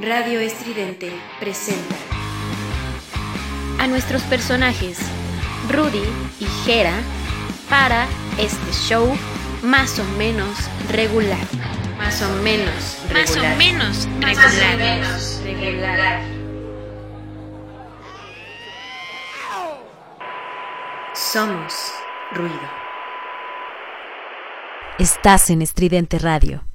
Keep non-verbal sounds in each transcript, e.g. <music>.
Radio Estridente presenta a nuestros personajes Rudy y Jera para este show más o menos regular. Más o menos regular. Más o menos regular. regular. Somos ruido. Estás en Estridente Radio.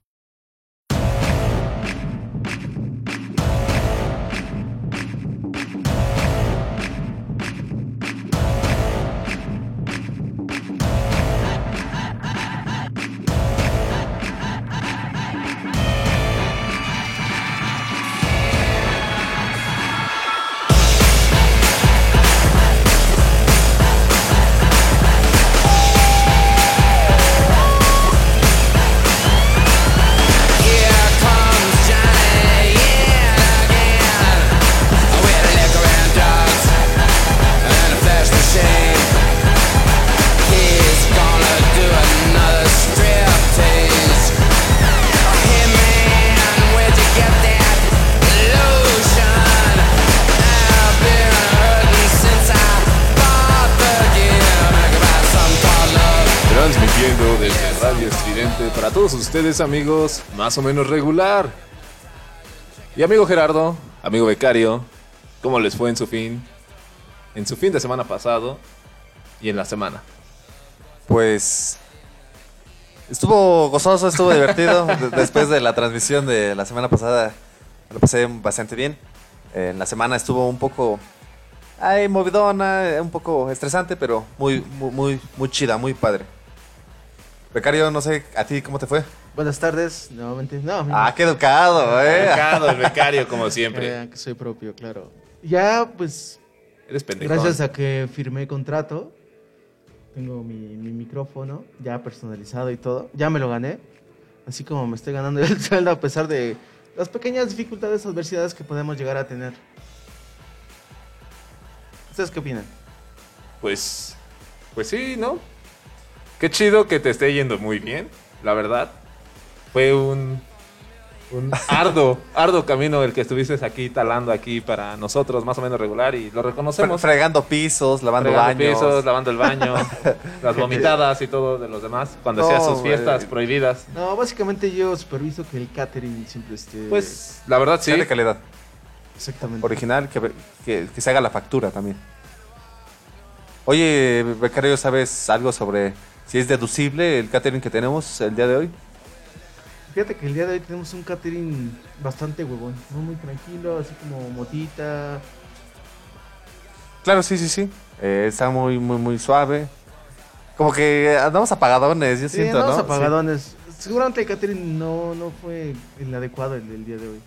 Ustedes, amigos, más o menos regular. Y amigo Gerardo, amigo becario, ¿cómo les fue en su fin? En su fin de semana pasado y en la semana. Pues estuvo gozoso, estuvo divertido. <laughs> De- Después de la transmisión de la semana pasada, lo pasé bastante bien. Eh, En la semana estuvo un poco ay, movidona, un poco estresante, pero muy, muy, muy, muy chida, muy padre. Becario, no sé, ¿a ti cómo te fue? Buenas tardes, nuevamente. No, Ah, qué educado, eh. Becado, el becario, como <laughs> siempre. eh, que soy propio, claro. Ya, pues, Eres pendejo. gracias a que firmé contrato, tengo mi, mi micrófono ya personalizado y todo. Ya me lo gané. Así como me estoy ganando <laughs> el sueldo a pesar de las pequeñas dificultades, adversidades que podemos llegar a tener. ¿Ustedes qué opinan? Pues, pues sí, ¿no? Qué chido que te esté yendo muy bien, la verdad. Fue un, un arduo, <laughs> arduo camino el que estuviste aquí talando aquí para nosotros, más o menos regular, y lo Fre- reconocemos. Fregando pisos, lavando Fregando baños. pisos, lavando el baño, <laughs> las vomitadas y todo de los demás, cuando hacía No, sus fiestas prohibidas. No, básicamente yo superviso que el catering siempre esté... Pues, la verdad sí. De calidad. exactamente. Original, que, que, que se haga la factura también. Oye, Becario, ¿sabes algo sobre si es deducible el catering que tenemos el día de hoy? Fíjate que el día de hoy tenemos un catering bastante huevón, ¿no? muy tranquilo, así como motita. Claro, sí, sí, sí. Eh, está muy, muy, muy suave. Como que andamos apagadones, yo Sí, siento, andamos ¿no? apagadones. Seguramente el catering no, no fue el adecuado el del día de hoy.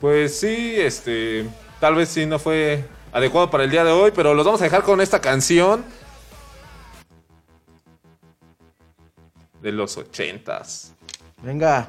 Pues sí, este, tal vez sí no fue adecuado para el día de hoy, pero los vamos a dejar con esta canción de los ochentas. Venga.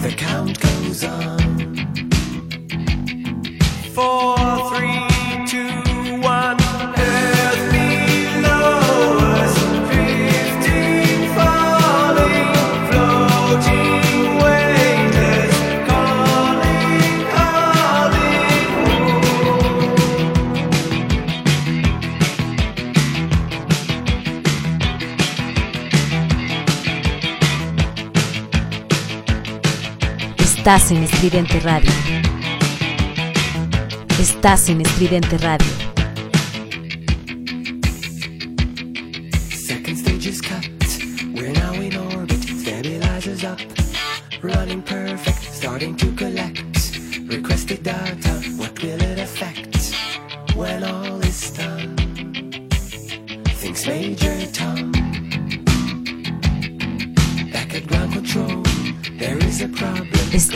The count goes on. Four, three, Estás en Estridente Radio. Estás en Estridente Radio.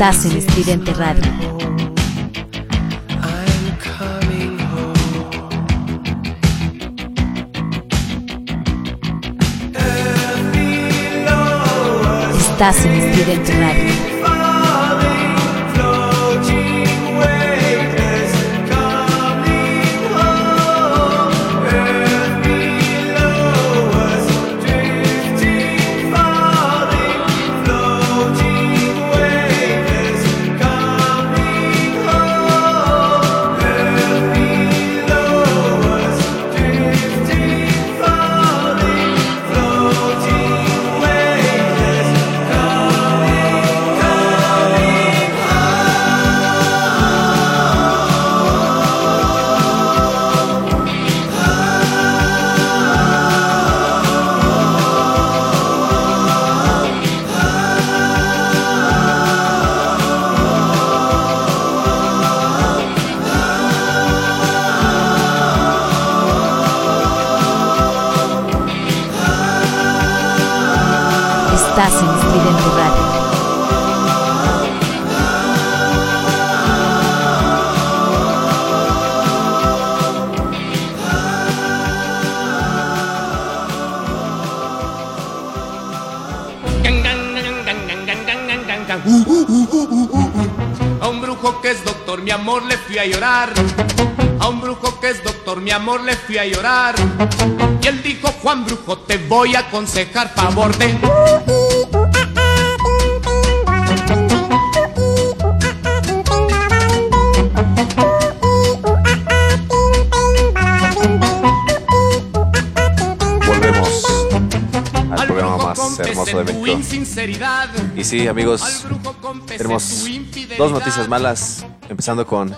Estás en Estridente Radio. Estás en Estridente Radio. En. A un brujo que es doctor, mi amor, le fui a llorar. A un brujo que es doctor, mi amor, le fui a llorar. Y él dijo, Juan Brujo, te voy a aconsejar favor de... hermoso de México. Y sí, amigos, tenemos dos noticias malas, empezando con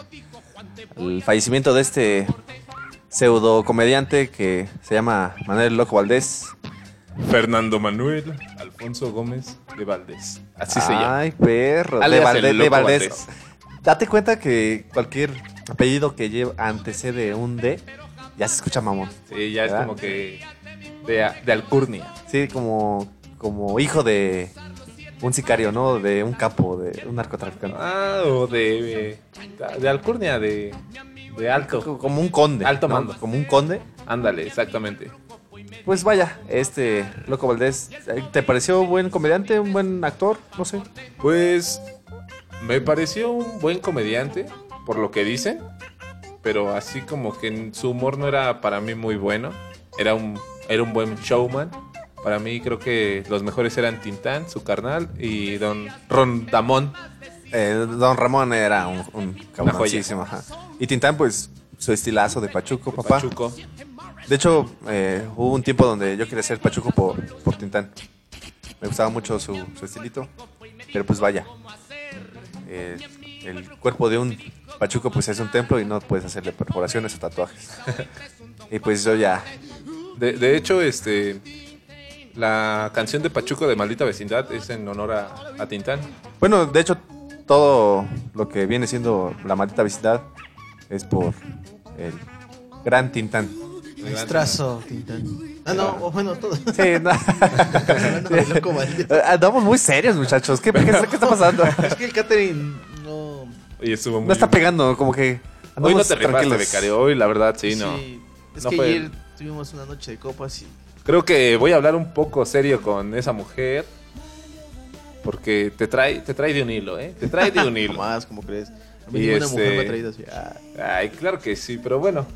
el fallecimiento de este pseudo comediante que se llama Manuel Loco Valdés. Fernando Manuel Alfonso Gómez de Valdés. Así se llama. Ay, perro, de, Valdés. Valdés. Date cuenta que cualquier apellido que lleve antecede un D ya se escucha mamón. Sí, ya es como que de, de alcurnia. Sí, como, como hijo de un sicario, ¿no? De un capo, de un narcotraficante. Ah, o de, de alcurnia, de, de alto. Como un conde. Alto ¿no? mando. Como un conde. Ándale, exactamente. Pues vaya, este Loco Valdés, ¿te pareció buen comediante, un buen actor? No sé. Pues me pareció un buen comediante, por lo que dicen, pero así como que su humor no era para mí muy bueno. Era un, era un buen showman. Para mí creo que los mejores eran Tintán, su carnal, y Don Rondamón. Eh, Don Ramón era un, un cabroncísimo, ajá. Y Tintán, pues, su estilazo de Pachuco, papá. Pachuco. De hecho, eh, hubo un tiempo donde yo quería ser Pachuco por, por Tintán. Me gustaba mucho su, su estilito. Pero pues vaya. eh, el cuerpo de un Pachuco pues es un templo y no puedes hacerle perforaciones o tatuajes. <laughs> y pues yo ya... De, de hecho, este. La canción de Pachuco de Maldita Vecindad es en honor a, a Tintán. Bueno, de hecho, todo lo que viene siendo la maldita vecindad es por el gran Tintán. Maestrazo, Tintán. Ah, no, o bueno, todo. Sí, no. <laughs> Maldito. Andamos muy serios, muchachos. ¿Qué, qué, qué está pasando? <laughs> Es que el catering no. Y estuvo muy. No está pegando, como que... Hoy no te rifaste, becario. Hoy, la verdad, sí, no. Es No que fue- ayer tuvimos una noche de copas y. Creo que voy a hablar un poco serio con esa mujer. Porque te trae, te trae de un hilo, ¿eh? Te trae de un <laughs> hilo. Más, como crees. A mí Y ninguna este- mujer me ha traído así. ah. Ay, claro que sí, pero bueno.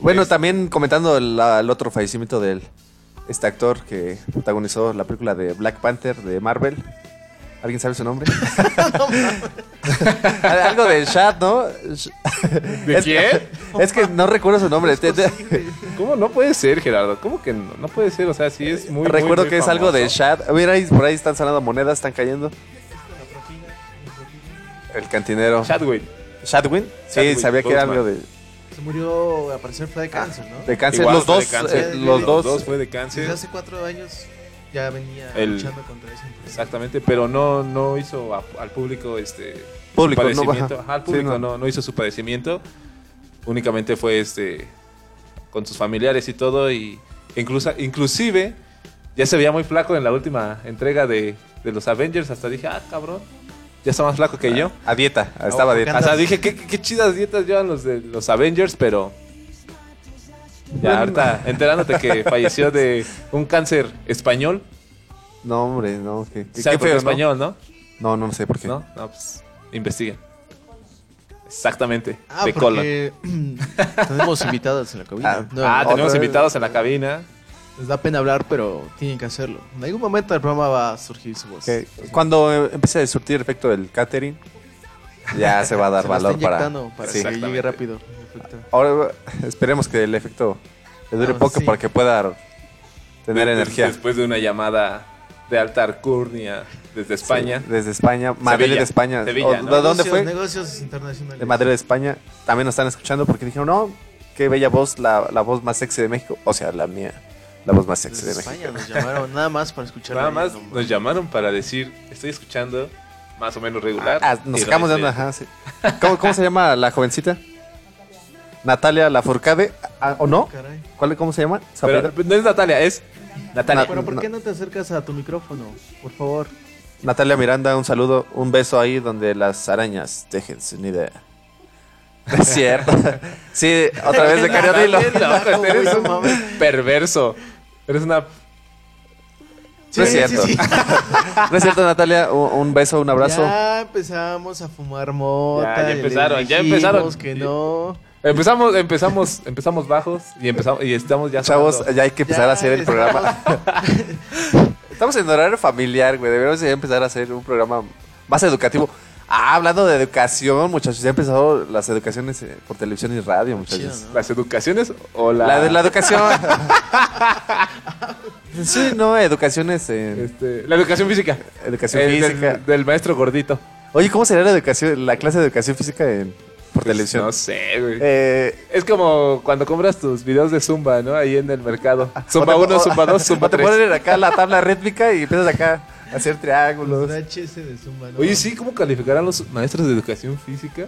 Bueno, también comentando el, el otro fallecimiento del este actor que protagonizó la película de Black Panther de Marvel. ¿Alguien sabe su nombre? <laughs> <laughs> Algo de Shad, ¿no? ¿De Es- quién? <laughs> Es que no recuerdo su nombre. ¿Cómo no puede ser, Gerardo? ¿Cómo que no? No puede ser, o sea, sí es muy. recuerdo muy, muy que es algo de. Shad. Mira, ahí, por ahí están sonando monedas, están cayendo. El cantinero. Chadwick. ¿Shadwin? Sí, sabía que era algo de, Se murió a parecer fue de cáncer, ¿no? de cáncer. Igual los dos, de cáncer. eh, los dos. dos fue de Desde cáncer. hace cuatro años ya venía El- luchando contra esa enfermedad. Exactamente, pero no, no hizo a- al público este Público, su no, padecimiento. Ajá, al Sí, público no. no. No, hizo su padecimiento. Únicamente fue este con sus familiares y todo. Y incluso, inclusive ya se veía muy flaco en la última entrega de, de los Avengers. Hasta dije, ah, cabrón. Ya está más flaco que yo. A dieta, estaba a dieta. O sea, dije, qué, qué- qué chidas dietas llevan los de los Avengers, pero. Ya ahorita enterándote que <laughs> falleció de un cáncer español. No, hombre, no. Qué, qué- ¿Sabe qué por qué español, ¿no? No, no, sé por qué. ¿No? No, pues investiguen. Exactamente. Ah, de colon. porque tenemos invitados en la cabina. <laughs> Ah, No, ah, tenemos vez. invitados en la cabina. Les da pena hablar, pero tienen que hacerlo. En algún momento del programa va a surgir su voz. Que Cuando eh, empiece a surtir efecto el catering, ya se va a dar Se valor para. para Sí. que llegue rápido. Ahora esperemos que el efecto le dure Ah, poco sí. para que pueda tener De- energía. Después de una llamada de alta alcurnia desde España. Sí, desde España, Madrid Sevilla. de España. Sevilla, ¿O ¿no? ¿De dónde Negocios- fue? Negocios internacionales. De Madrid de España. También nos están escuchando porque dijeron, no, qué bella voz, la, la voz más sexy de México. O sea, la mía, la voz más sexy Desde de México. España nos llamaron nada más para escuchar. Nada más no, nos llamaron para decir, estoy escuchando más o menos regular. Ah, nos sacamos de onda, ajá, sí. ¿Cómo, cómo se llama la jovencita? Natalia Lafourcade, ah, ¿o no? Caray. ¿Cuál, ¿Cómo se llama? No es Natalia, es Natalia. Pero ¿por qué no te acercas a tu micrófono? Por favor. Natalia Miranda, un saludo, un beso ahí donde las arañas dejen sin idea. <laughs> Es cierto. Sí, otra vez de. <laughs> No, Uy, eres un perverso. Eres una No es cierto. sí, sí. <laughs> No es cierto, Natalia. Un, un beso, un abrazo. Ya empezamos a fumar mota. Ya, ya empezaron, ya empezaron. que no. Empezamos, empezamos, empezamos bajos y empezamos y estamos ya Chavos, sonando. ya hay que empezar Ya, a hacer el estamos- programa. <laughs> Estamos en horario familiar, güey. Deberíamos empezar a hacer un programa más educativo. Ah, hablando de educación, muchachos. Ya han empezado las educaciones eh, por televisión y radio, muchachos. Chido, ¿no? las educaciones o la, La de la educación. <laughs> sí, no, educaciones en este, la educación física. educación El del- física. Del, maestro gordito. Oye, ¿cómo sería la educación, la clase de educación física en, por Pues, televisión? No sé, güey. Eh, Es como cuando compras tus videos de Zumba, ¿no? Ahí en el mercado. <laughs> o Zumba te- 1, o- Zumba 2, o Zumba te 3. ponen acá la tabla rítmica y empiezas acá hacer triángulos. Los HS de Zumba, ¿no? Oye, sí, ¿cómo calificarán los maestros de educación física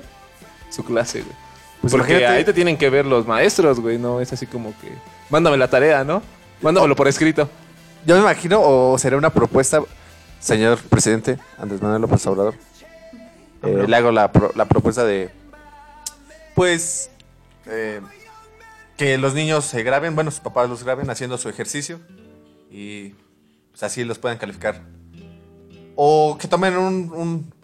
su clase, güey? Pues Porque imagínate- ahí te tienen que ver los maestros, güey, no es así como que mándame la tarea, ¿no? Mándamelo por escrito. Yo me imagino, o sería una propuesta, señor presidente Andrés Manuel López Obrador. eh, le hago la, pro- la propuesta de, pues, eh, que los niños se graben, bueno, sus papás los graben haciendo su ejercicio y pues así los puedan calificar. O que tomen un, un-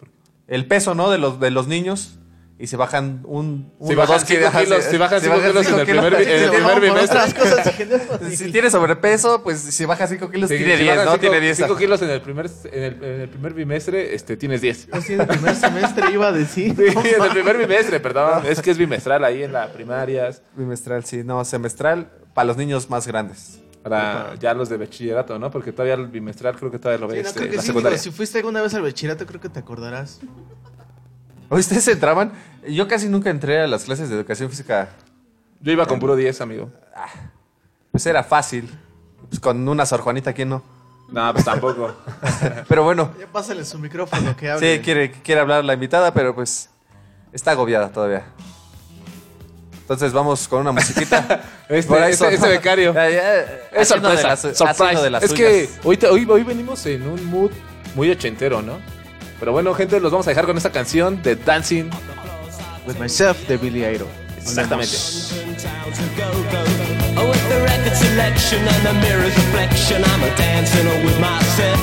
el peso, ¿no? De los, de los niños y se bajan un, Si uno, bajan dos cinco ajá, kilos, sí, si bajan si cinco kilos en el primer en el Sí, primer bimestre. no, <laughs> Si tiene sobrepeso, pues si baja 5 kilos, Si- tiene si 10, bajan ¿no? cinco- Tiene 10. cinco kilos en el primer, en el, en el primer bimestre, este, tienes 10. Así en el primer semestre iba a decir. Sí, en el primer bimestre, perdón. Es que es bimestral ahí en la primaria. Bimestral, sí, no, semestral para los niños más grandes. Para ya los de bachillerato, ¿no? Porque todavía el bimestral creo que todavía lo Sí, ves no, este, creo que la sí, secundaria. digo, si fuiste alguna vez al bachillerato, creo que te acordarás. ¿Ustedes entraban? Yo casi nunca entré a las clases de educación física. Yo iba con puro 10, amigo. Pues era fácil. Pues con una Sor Juanita, ¿quién no? No, pues tampoco. <laughs> Pero bueno, Ya pásale su micrófono que hable. sí, quiere, quiere hablar la invitada, pero pues está agobiada todavía. Entonces vamos con una musiquita. <laughs> Este, Por ahí este, este becario. <laughs> Ya, ya, Es de sorpresa. las- surprise. haciendo de las es que hoy, te- hoy, hoy venimos en un mood muy ochentero, ¿no? Pero bueno, gente, los vamos a dejar con esta canción de Dancing. With myself de Billy Idol. Exactamente. Oh, with the record selection and the mirror's reflection, I'm a dancing with myself.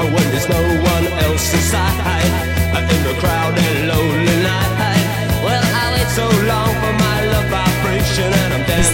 Oh, when there's no one else inside, in the crowd and lonely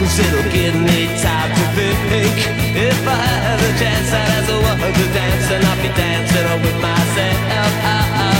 cause it'll give me time to think. If I had a chance, I'd ask a woman to dance, and I'll be dancing with myself.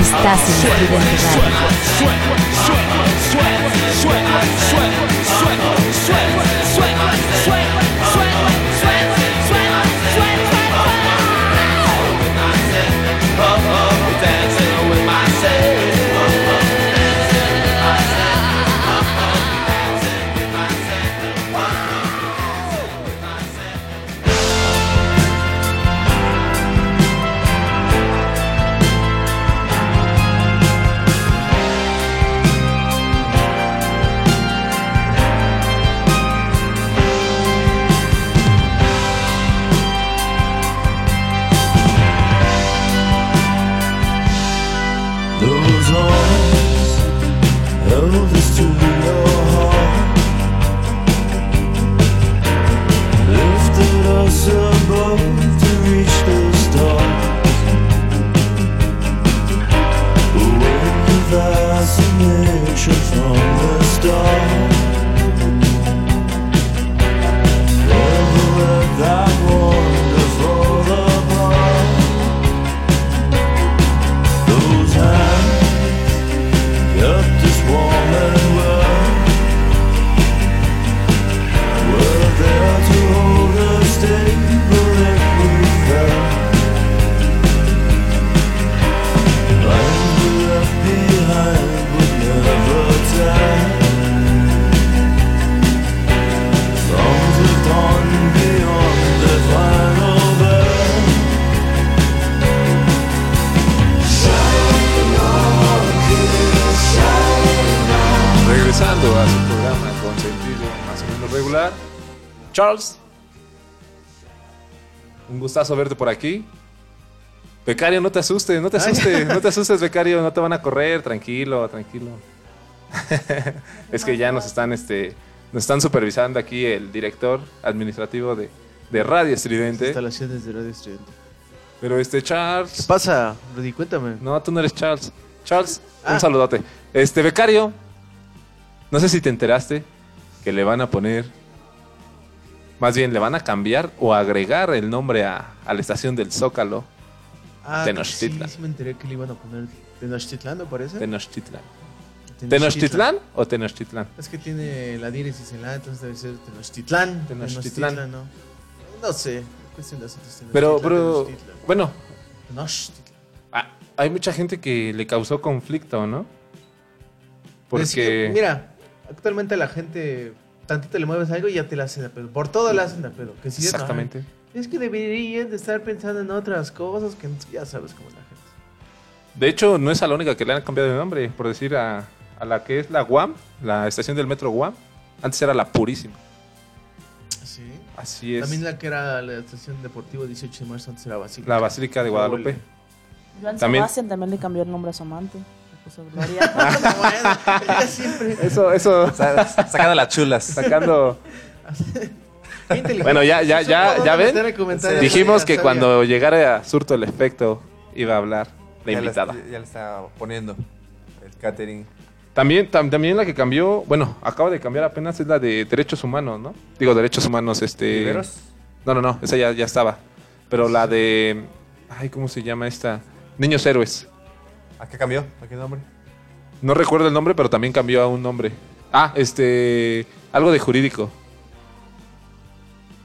Estás en Estridente Radio. Gustazo verte por aquí. Becario, no te asustes, no te asustes, no te asustes, Becario, no te van a correr, tranquilo, tranquilo. <laughs> es que ya nos están, este, nos están supervisando aquí el director administrativo de, de Radio Estridente. Instalaciones de Radio Estudiante. Pero este ¿Qué Charles, pasa, Rudy? Cuéntame. no, tú no eres Charles. Charles, un Ah. saludote. Este Becario, no sé si te enteraste que le van a poner, más bien le van a cambiar o agregar el nombre a, a la estación del Zócalo. Ah, Tenochtitlan. Sí, sí me enteré que le iban a poner Tenochtitlán, me parece. Tenochtitlán. ¿Tenochtitlán o Tenochtitlán? Es que tiene la diéresis en la, entonces debe ser Tenochtitlán. Tenochtitlán. ¿no? No sé. Cuestión de acentos, Pero, pero, Tenochtitlán. bueno, Tenochtitlán. ah, hay mucha gente que le causó conflicto, ¿no? Porque... mira, actualmente la gente tantito le mueves algo y ya te la hacen a pedo. Por todo la hacen a pedo. Que si Exactamente. es que deberían de estar pensando en otras cosas que ya sabes cómo es la gente. De hecho, no es a la única que le han cambiado de nombre, por decir a, a la que es la UAM, la estación del metro UAM. Antes era la Purísima. Sí. Así es. También la que era la estación deportiva 18 de marzo antes era Basílica. La Basílica de Guadalupe. Joan También- Sebastián también le cambió el nombre a su amante. Gloria. bueno, <laughs> ella siempre. Eso, eso, Sa- Sacando las chulas. sacando... <laughs> Bueno, ya, ya, ya, ya ven. Dijimos que sabía. cuando llegara a Surto el Efecto iba a hablar la Ya le- invitada. Ya, le está poniendo el catering. También, tam- también la que cambió, bueno, acaba de cambiar apenas es la de derechos humanos, ¿no? Digo, derechos humanos, este... No, no, no, esa ya, ya estaba. Pero la de... Ay, ¿cómo se llama esta? Niños Héroes. ¿A qué cambió? ¿A qué nombre? No recuerdo el nombre, pero también cambió a un nombre. Ah, este... Algo de jurídico.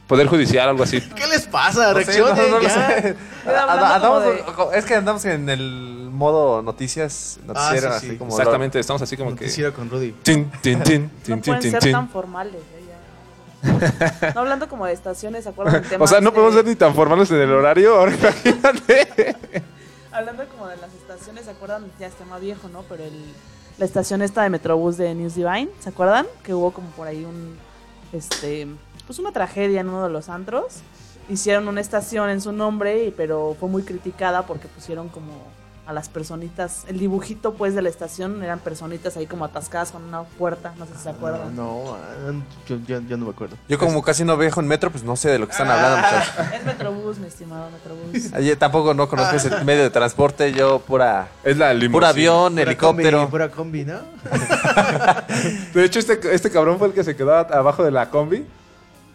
Poder judicial, algo así. ¿Qué les pasa? No sé, Reaccionen no, no lo ya. sé. <laughs> Queda hablando Anda- como andamos- Es que andamos en el modo noticias, noticiero, Ah, sí, sí. así como... Exactamente, estamos así como que... Noticiero con Rudy. Tin, tin, tin, tin, No tin, pueden tin, ser tin. tan formales. ¿eh? Ya. No hablando como de estaciones, ¿se acuerdan del tema? <laughs> O sea, no de- podemos ser ni tan formales en el horario, ahora imagínate. <laughs> Hablando como de las estaciones, ¿se acuerdan? Ya es tema viejo, ¿no? Pero el, la estación esta de Metrobús de News Divine, ¿se acuerdan? Que hubo como por ahí un, este, pues una tragedia en uno de los antros. Hicieron una estación en su nombre, pero fue muy criticada porque pusieron como a las personitas, el dibujito pues de la estación eran personitas ahí como atascadas con una puerta, no sé si se acuerdan. No, ah, yo, yo, yo no me acuerdo. Yo como casi no viajo en metro, pues no sé de lo que están hablando, muchachos. <laughs> Es Metrobús, mi estimado Metrobús. Ayer tampoco no conozco ese medio de transporte, yo pura... Es la limusina. Pura avión, Pura helicóptero. combi, Pura combi, ¿no? <laughs> De hecho, este, este cabrón fue el que se quedó abajo de la combi,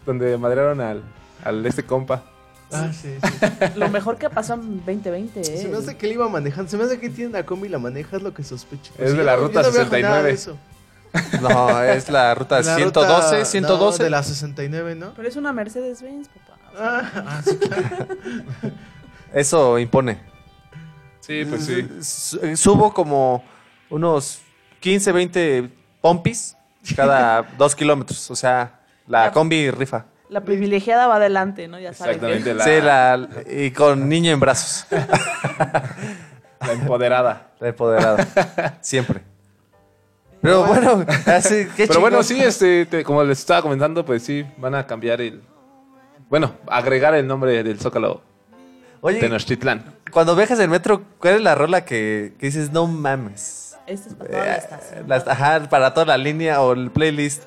donde madrearon al, al este compa. Ah, sí, sí. <laughs> Lo mejor que pasó en 2020, ¿eh? Se me hace que él iba manejando. Se me hace que tiene una combi y la maneja, es lo que sospecho. Es Sí, de la yo ruta yo no viajo 69. nada de eso. No, es la ruta La 112, ruta- 112. no, de la 69, ¿no? Pero es una Mercedes-Benz, papá. Ah, ah, sí, claro. <laughs> Eso impone. Sí, pues sí. Su- Subo como unos 15, 20 pompis cada dos kilómetros. O sea, la Ya. combi rifa. La privilegiada va adelante, ¿no? Ya saben. Exactamente, la, Sí, la, y con niño en brazos. <laughs> la empoderada. La empoderada. <laughs> Siempre. Pero bueno, <laughs> así, qué Pero bueno, sí, este, te- como les estaba comentando, pues sí, van a cambiar el... Bueno, agregar el nombre del Zócalo Oye, Tenochtitlán. cuando viajas en metro, ¿cuál es la rola que, que dices, no mames? Esta es para toda la Eh, estación. las- ajá, para toda la línea o el playlist.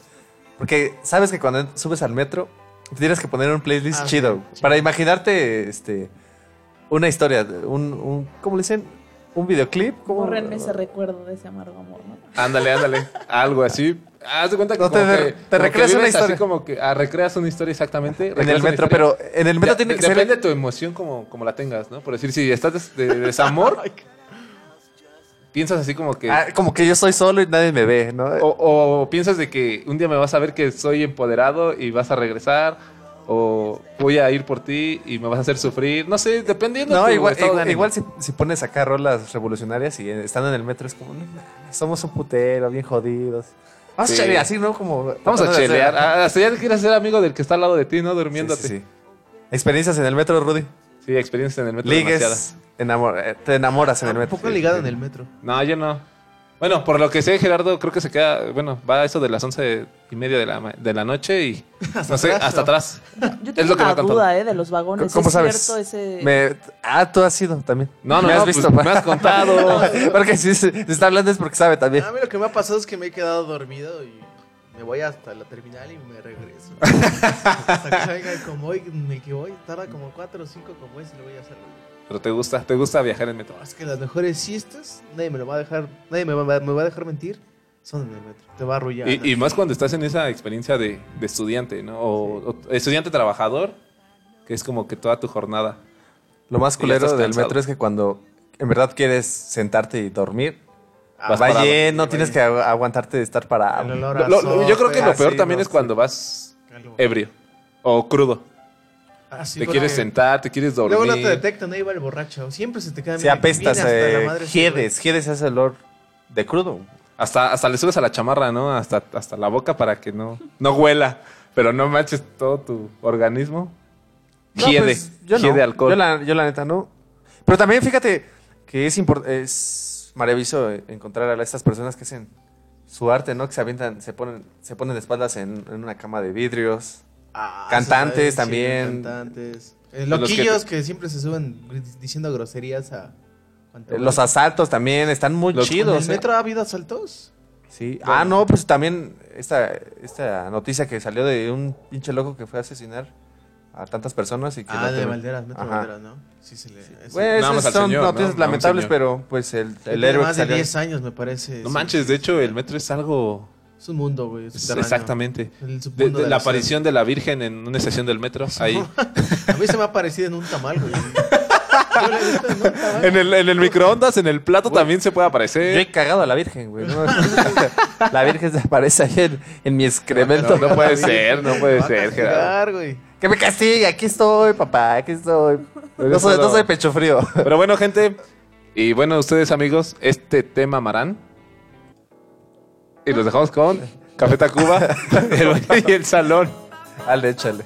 Porque sabes que cuando subes al metro, tienes que poner un playlist Ah, chido. Para imaginarte este, una historia, un, un- ¿cómo le dicen? Un videoclip. ¿Cómo? Bórrenme ese recuerdo de ese amargo amor, ¿no? Ándale, ándale. <laughs> Algo así. Haz de cuenta que, No, te- como que- te como que recreas una vives así historia. como que ah, recreas una historia exactamente. En el metro, historia. pero en el metro Ya, tiene de- que ser... Depende de tu emoción como, como la tengas, ¿no? Por decir, si estás de desamor, <laughs> piensas así como que... Ah, como que yo soy solo y nadie me ve, ¿no? O, o piensas de que un día me vas a ver que soy empoderado y vas a regresar. O voy a ir por ti y me vas a hacer sufrir. No sé, dependiendo No, de tu igual, de igual, igual si, si pones acá rolas revolucionarias y estando en el metro es como, no, somos un putero, bien jodidos. Vamos Sí. a chelear, así, ¿no? Como, Vamos a chelear. hacer- Ah, Hasta ya quieres ser amigo del que está al lado de ti, ¿no? Sí, Durmiéndote. sí, Sí, sí. Experiencias en el metro, Rudy. experiencias en el metro demasiadas. Enamor- eh, te enamoras en el Un metro. poco ligado en el metro. No, yo no. Bueno, por lo que sé, Gerardo, creo que se queda, bueno, va a eso de las once y media de la, de la noche y, <laughs> no sé, hasta ¿no? atrás. Yo <laughs> Es tengo lo que me una contado. duda, ¿eh? De los vagones. ¿Cómo ¿Es sabes? cierto ese...? Me- ah, tú has ido también. No, no, me no, has pues, visto. me has contado. <laughs> Porque si se, está hablando es porque sabe también. A mí lo que me ha pasado es que me he quedado dormido y me voy hasta la terminal y me regreso. hasta que como hoy, me que voy, tarda como 4 o 5 como es y lo voy a hacer. Pero te gusta, te gusta viajar en metro. Es que las mejores siestas, nadie me lo va a dejar, nadie me va, me va a dejar mentir, son en el metro. Te va a arrullar. Y, y más cuando estás en esa experiencia de, de estudiante, ¿no? O, o estudiante trabajador, que es como que toda tu jornada. Lo más culero del cansado. metro es que cuando en verdad quieres sentarte y dormir, Vas va parado. lleno, tienes que agu- aguantarte de estar parado. Lo- lo- yo creo que lo Ah, peor sí, también no, es cuando vas ebrio o crudo. Te quieres sentar, te quieres dormir. Luego no te detectan, ahí va el borracho. Siempre se te queda mira, apestas, eh, jedes, jedes ese olor de crudo. Hasta, hasta le subes a la chamarra, ¿no? Hasta, hasta la boca para que no, no huela. Pero no manches todo tu organismo. No, Hiede. pues, yo no. hiede alcohol. Yo la, yo la neta no. Pero también fíjate que es, es maravilloso encontrar a estas personas que hacen su arte, ¿no? Que se avientan, se ponen, se ponen de espaldas en, en una cama de vidrios. Ah, Cantantes también. sí, cantantes. Eh, los que loquillos te- que, siempre se suben diciendo groserías a... Eh, Los asaltos también están muy Los- ¿En chidos. el ¿eh? metro ha habido asaltos? Sí. Ah, no, pues también esta, esta noticia que salió de un pinche loco que fue a asesinar a tantas personas y que Ah, no de Valderas, metro Ajá. Valderas, ¿no? Sí, se le... ese- Bueno, Nada esas son noticias lamentables, pero pues el, el héroe más que de salió- 10 años, me parece. No sí. manches, de hecho, el metro es algo. Es un mundo, güey. exactamente. El De- submundo de de la aparición de la Virgen en una estación del metro. Ahí. A mí se me ha parecido en un tamal, güey. Yo en el, en el microondas, en el plato también se puede Yo aparecer. he cagado a la Virgen, güey. ¿no? <laughs> la Virgen se aparece ahí en, en mi excremento. No, no puede <laughs> ser, no puede ser, Gerardo. güey. Que me castigue, aquí estoy, papá, aquí estoy. No soy, no soy pecho frío. Pero bueno, gente. Y bueno, ustedes, amigos, este tema amarán. Y los dejamos con Café Tacuba, <laughs> el y el salón. Dale, échale.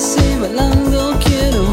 Así bailando quiero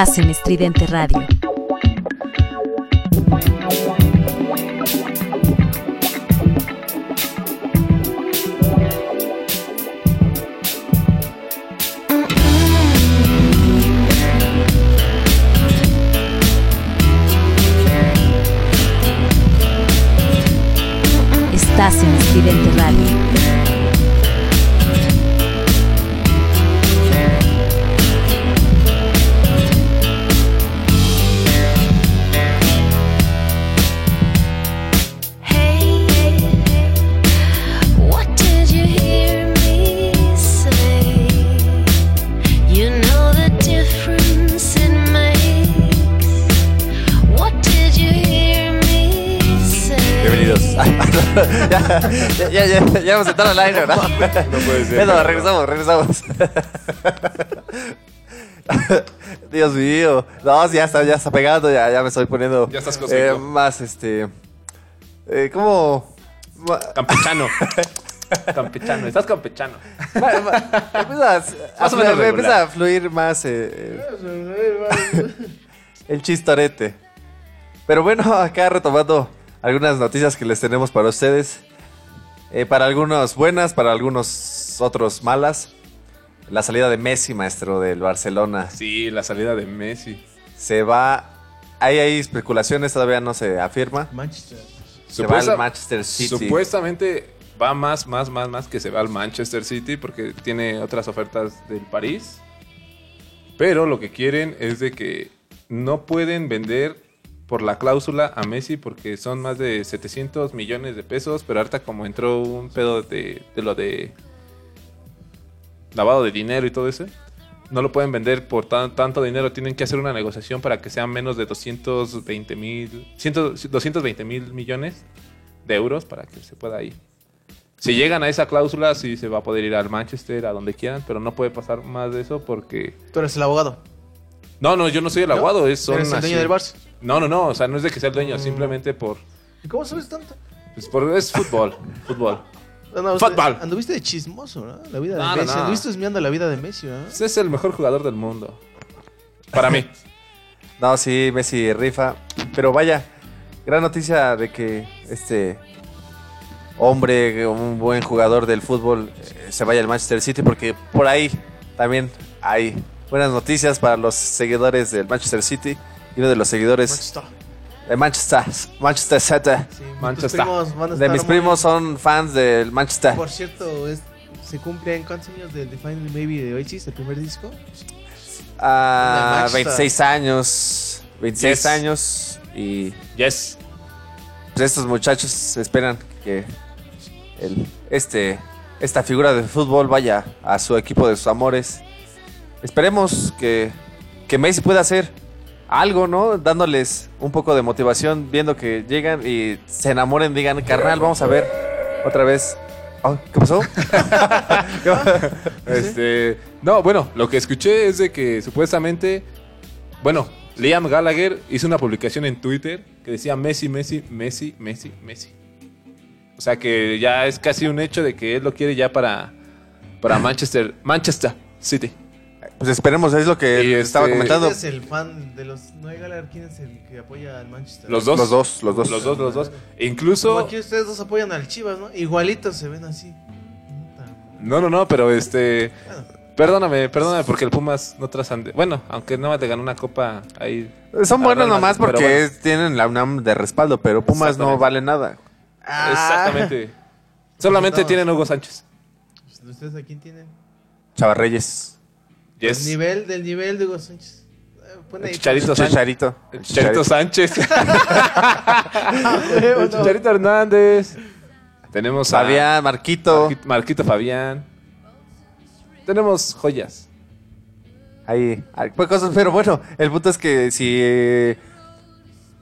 Estás en Estridente Radio. Ya, ya, ya, vamos a al aire, ¿verdad? <laughs> No puede ser. Bueno, regresamos, regresamos. <laughs> Dios mío. No, ya está, ya está pegando, ya, ya me estoy poniendo Ya estás eh, más este. Eh, ¿Cómo? Ma- Campechano. <laughs> campechano. Estás campechano. ma- ma- empieza a, a Más o menos fluir- empieza regular. a fluir más eh, eh, el chistorete. Pero bueno, acá retomando algunas noticias que les tenemos para ustedes. Eh, para algunos buenas, para algunos otros malas. La salida de Messi, maestro del Barcelona. Sí, la salida de Messi. Se va. Ahí hay especulaciones, todavía no se afirma. Manchester. Se va al Manchester City. Supuestamente va más, más, más, más que se va al Manchester City porque tiene otras ofertas del París. Pero lo que quieren es de que no pueden vender por la cláusula a Messi porque son más de 700 millones de pesos. Pero ahorita como entró un pedo de, de lo de lavado de dinero y todo eso, no lo pueden vender por tan- tanto dinero. Tienen que hacer una negociación para que sean menos de 220 mil 220 mil millones de euros para que se pueda ir. Si llegan a esa cláusula, sí se va a poder ir al Manchester, a donde quieran, pero no puede pasar más de eso porque... Tú eres el abogado. No, no, yo no soy el ¿No? aguado, es son ¿Eres el así- dueño del Barça? No, no, no, o sea, no es de que sea el dueño, Mm. simplemente por... ¿Y cómo sabes tanto? Pues por es fútbol, <laughs> fútbol. No, no, usted- Fútbol. Anduviste de chismoso, ¿no? La vida de No, no, Messi. no. Anduviste husmeando la vida de Messi, ¿no? Pues es el mejor jugador del mundo. Para mí. <laughs> No, sí, Messi rifa. Pero vaya, gran noticia de que este hombre, un buen jugador del fútbol, eh, se vaya al Manchester City, porque por ahí también hay buenas noticias para los seguidores del Manchester City. Y uno de los seguidores Manchester. de Manchester, Manchester City. Manchester. Van a De mis primos son fans del Manchester. Por cierto, es- se cumplen cuántos años del Define Maybe de Oasis, el primer disco. Ah, De Manchester. 26 años. 26 Yes. años. Y Yes. pues estos muchachos esperan que el, este, esta figura de fútbol vaya a su equipo de sus amores. Esperemos que, que Messi pueda hacer algo, ¿no? Dándoles un poco de motivación, viendo que llegan y se enamoren, digan, carnal, vamos a ver otra vez. Oh, ¿Qué pasó? <laughs> Este, no, bueno, lo que escuché es de que supuestamente, bueno, Liam Gallagher hizo una publicación en Twitter que decía Messi, Messi, Messi, Messi, Messi. O sea que ya es casi un hecho de que él lo quiere ya para, para <laughs> Manchester, Manchester City. Pues esperemos, es lo que Y estaba este- comentando. ¿Quién es el fan de los Noé Gallagher? ¿Quién es el que apoya al Manchester? Los dos. Los dos, los dos. Los dos, los dos. E Como incluso. aquí ustedes dos apoyan al Chivas, ¿no? Igualitos se ven así. No, no, no, pero este. Perdóname, perdóname, porque el Pumas no trascende. Bueno, aunque nada más le ganó una copa ahí. Son buenos nomás porque pero bueno. es- tienen la UNAM de respaldo, pero Pumas no Exactamente. vale nada. Ah. Exactamente. Solamente tienen Hugo Sánchez. ¿Ustedes a quién tienen? Chavarreyes. Yes. Del nivel, del nivel de Hugo Sánchez. Eh, ahí, El Chicharito, Sánchez. Chicharito. El Chicharito Sánchez. el. Chicharito <laughs> Hernández. Tenemos a Fabián, Marquito. Marqui- Marquito Fabián. Tenemos joyas. Ahí, hay pues cosas, pero bueno, el punto es que si eh,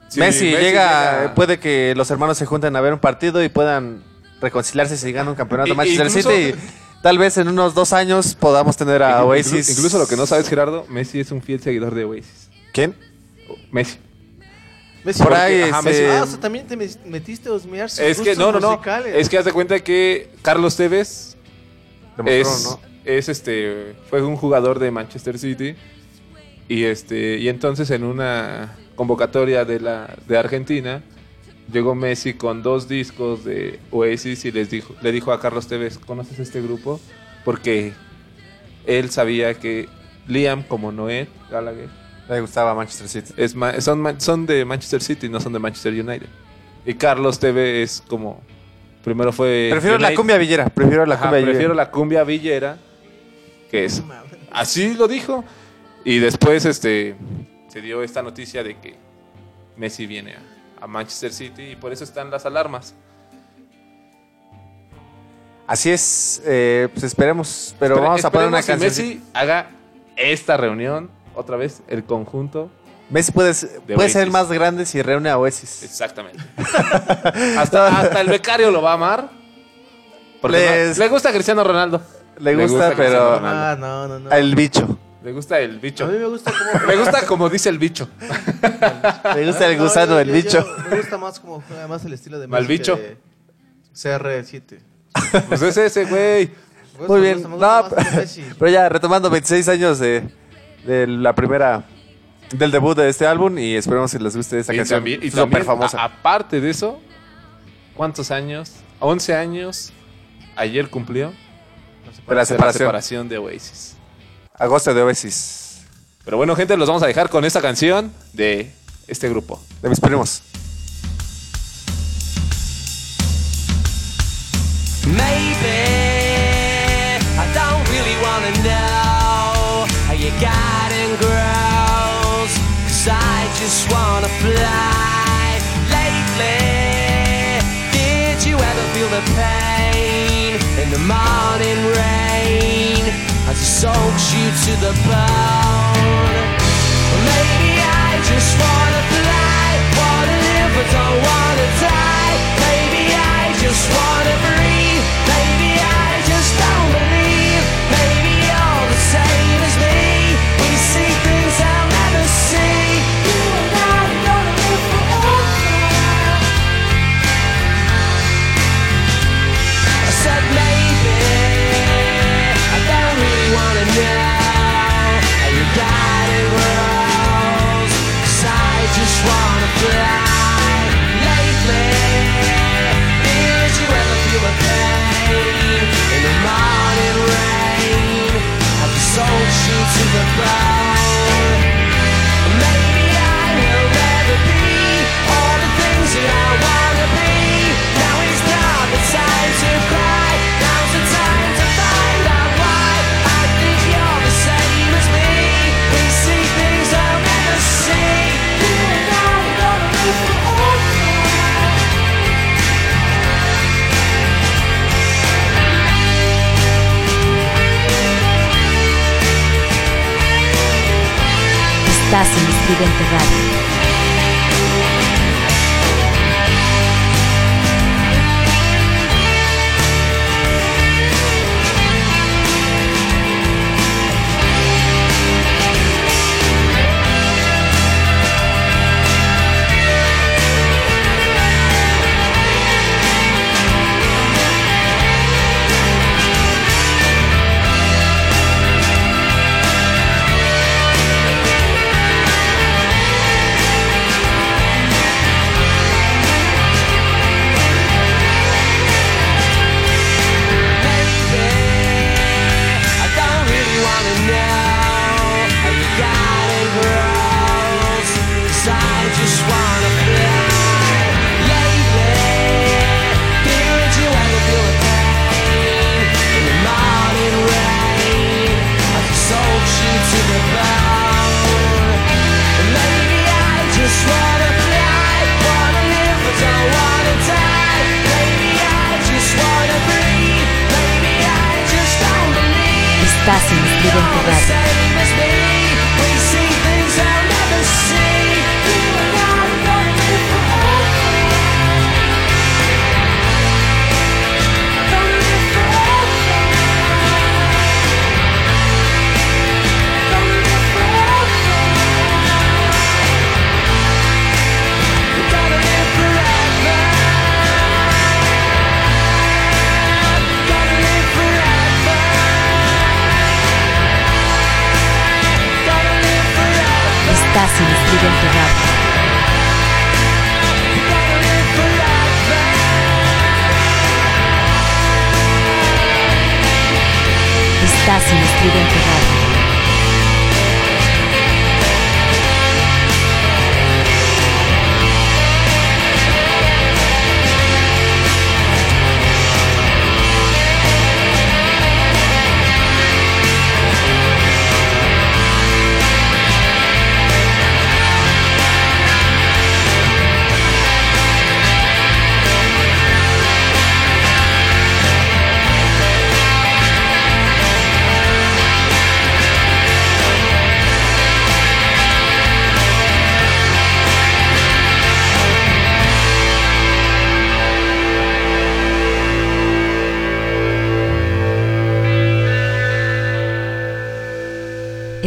Si Messi, Messi llega, llega- puede que los hermanos se junten a ver un partido y puedan reconciliarse si ganan un campeonato I- Manchester incluso- City. Tal vez en unos dos años podamos tener a Oasis. Incluso lo que no sabes, Gerardo, Messi es un fiel seguidor de Oasis. ¿Quién? Messi. Messi, Por porque- ahí, ajá, este, Messi- Ah, o sea, también te metiste a husmear sus Es que, no, no, no. Es que haz de cuenta que Carlos Tevez Demostró, es, ¿no? es este fue un jugador de Manchester City y este y entonces en una convocatoria de la de Argentina llegó Messi con dos discos de Oasis y les dijo le dijo a Carlos Tevez ¿conoces este grupo? porque él sabía que Liam como Noé Gallagher Le gustaba Manchester City. es ma- son, son de Manchester City no son de Manchester United y Carlos Tevez es como primero fue Prefiero la cumbia villera, prefiero la Ajá, cumbia villera. prefiero la cumbia villera, que es así lo dijo. Y después este se dio esta noticia de que Messi viene a, a Manchester City y por eso están las alarmas. Así es, eh, pues esperemos, pero Espere- vamos a poner una canción. que Messi haga esta reunión otra vez el conjunto. Messi puede, puede ser más grande si reúne a Oasis. Exactamente. <laughs> hasta, hasta el becario lo va a amar. Porque Les- no- le gusta a Cristiano Ronaldo. Le gusta, pero-. Ah, no, no, no. El bicho. Le gusta el bicho. A mí me gusta como... Me gusta como dice el bicho. Le gusta el No, gusano, yo- el yo- bicho. me gusta más como juega más el estilo de Mal Messi bicho. que de CR7. Pues es ese, güey. Me gusta, Muy me bien. gusta, me gusta No, <laughs> pero ya retomando 26 años de, de la primera del debut de este álbum y esperemos que les guste esta Y canción también, y súper famosa. a- aparte de eso, ¿cuántos años? 11 años. Ayer cumplió la separación. separación de Oasis. Agosto de Oasis. Pero bueno, gente, los vamos a dejar con esta canción de este grupo. De mis primos. Maybe I don't really wanna know how you got in grows. Cause I just wanna fly. Lately, did you ever feel the pain in the morning rain soaks you to the bone? Maybe I just wanna fly, wanna live but don't wanna die. Maybe I just wanna breathe. You Estás en Estridente Radio. Estás en Estridente Radio. Estridente Radio. Estás en Estridente Radio.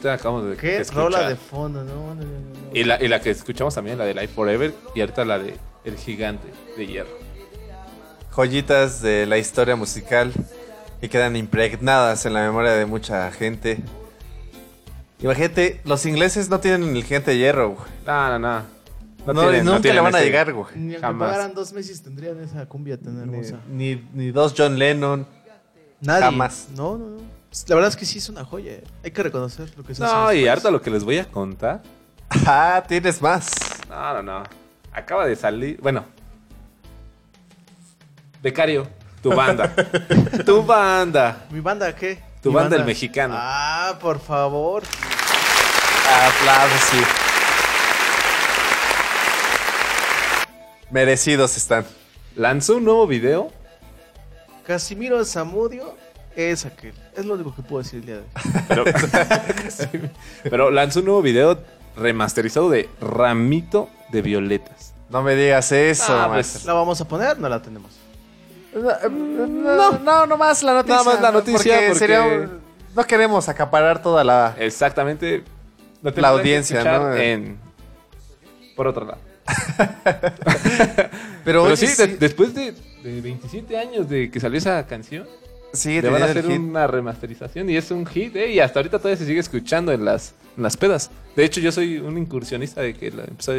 Rolita acabamos de ¿Qué escuchar? rola de fondo? No, no, no, no. Y la, y la que escuchamos también, la de Life Forever. Y ahorita la de El Gigante de Hierro. Joyitas de la historia musical que quedan impregnadas en la memoria de mucha gente. Imagínate, los ingleses no tienen el gigante de hierro, güey. No, no, no. No, tienen- nunca le van a ese- llegar, güey. Ni aunque Jamás. pagaran dos meses tendrían esa cumbia tan hermosa. Ni, ni dos John Lennon. Nadie. Jamás. No, no, no. La verdad es que sí es una joya. eh. Hay que reconocer lo que se hace No, y los ahorita lo que les voy a contar. <laughs> Ah, tienes más. No, no, no. Acaba de salir. Bueno. Becario, tu banda. <laughs> tu banda. ¿Mi banda qué? Tu Mi banda, el mexicano. Ah, por favor. Aplausos, sí. Merecidos están. Lanzó un nuevo video. Casimiro Zamudio es aquel. Es lo único que puedo decir el día de hoy. <laughs> <laughs> Pero, lanzó un nuevo video remasterizado de Ramito de Violetas. No me digas eso, Ah, pues, ¿La vamos a poner? No la tenemos. No, no, no más la noticia. Nada más la noticia, porque- sería un- no queremos acaparar toda la... Exactamente. La audiencia, ¿no? En, por otro lado. <laughs> Pero, Pero oye, sí, sí, de- después de, de 27 años de que salió esa canción, sigue le van a hacer una remasterización y es un hit, ¿eh? Y hasta ahorita todavía se sigue escuchando en las, en las pedas. De hecho, yo soy un incursionista de que la empezó,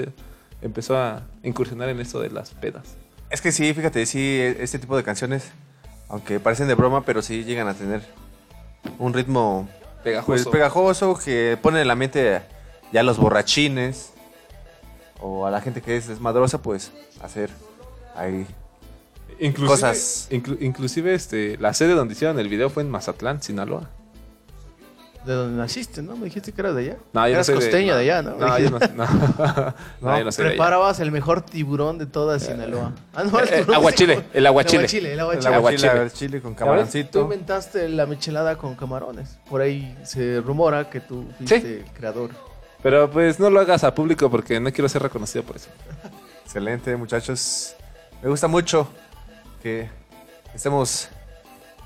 empezó a incursionar en eso de las pedas. Es que sí, fíjate, sí, este tipo de canciones, aunque parecen de broma, pero sí llegan a tener un ritmo Pegajoso. pues, pegajoso que pone en la mente ya a los borrachines o a la gente que es desmadrosa, pues hacer ahí Inclusive, cosas. inclu- inclusive este, la sede donde hicieron el video fue en Mazatlán, Sinaloa. De donde naciste, ¿no? Me dijiste que eras de allá. No, yo no Eras soy de- costeño no. de, allá, ¿no? No, yo no, <laughs> no. <laughs> No, yo no soy de allá. Preparabas el mejor tiburón de toda Sinaloa. Ah, no, el Eh, tiburón aguachile, el aguachile. El aguachile, el el aguachile. aguachile, aguachile. el chile con Tú camaroncito. inventaste la michelada con camarones. Por ahí se rumora que tú fuiste Sí. el creador. Pero pues no lo hagas a público porque no quiero ser reconocido por eso. <laughs> Excelente, muchachos. Me gusta mucho que estemos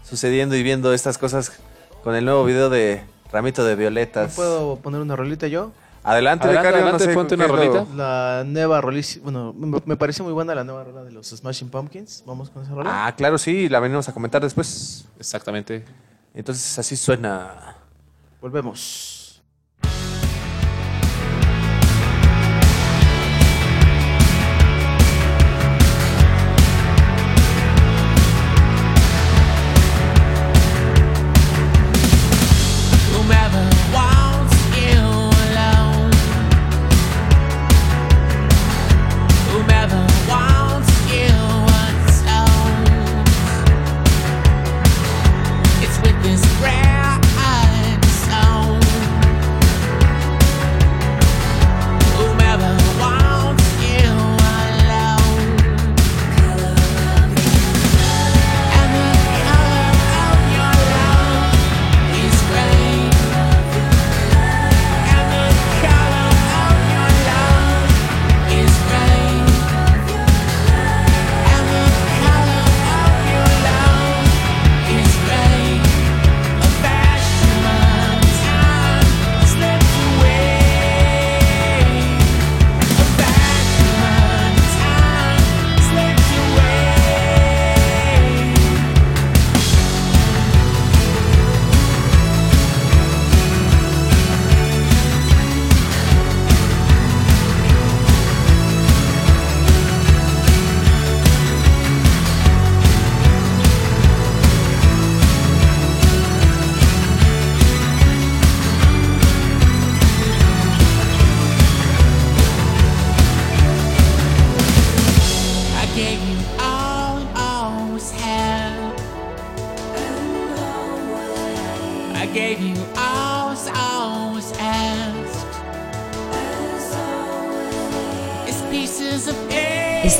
sucediendo y viendo estas cosas con el nuevo video de ramito de ¿Me violetas. puedo poner una rolita yo? Adelante, Adelante, adelante, no sé, ponte ¿qué una rolita. La nueva rolita, bueno, me, me parece muy buena la nueva rola de los Smashing Pumpkins. Vamos con esa rola. Ah, claro, sí, la venimos a comentar después. Exactamente. Entonces así suena. Volvemos.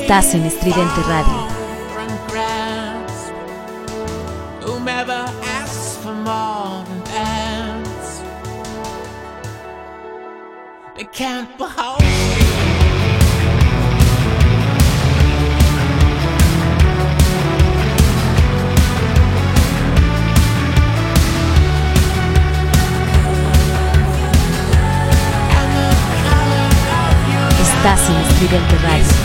Estás en Estridente Radio. Estás en Estridente Radio.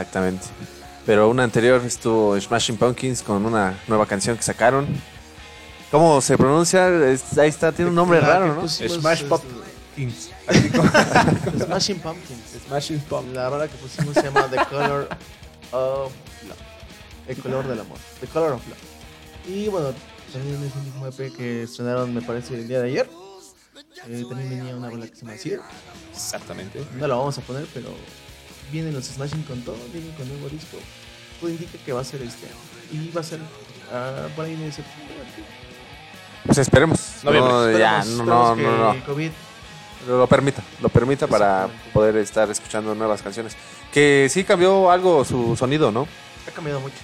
Exactamente. Pero una anterior estuvo Smashing Pumpkins con una nueva canción que sacaron. ¿Cómo se pronuncia? Es- ahí está, tiene un nombre La raro, ¿no? pusimos Smash es- Pumpkins. Smashing Pumpkins. Smashing Pumpkins. La rola que pusimos se llama The Color of Love. El color del amor. The Color of Love. Y bueno, también es un mismo EP que estrenaron, me parece, el día de ayer. Eh, también venía una rola que se llama Sear. Exactamente. No la vamos a poner, pero vienen los Smashing con todo, vienen con nuevo disco. Todo indica que va a ser este año. Y va a ser ah, por ahí en septiembre. Pues esperemos. Noviembre. No, ya, no, no, que no, no. el COVID Lo, permita, lo permita para poder estar escuchando nuevas canciones. Que sí cambió algo su sonido, ¿no? ha cambiado mucho.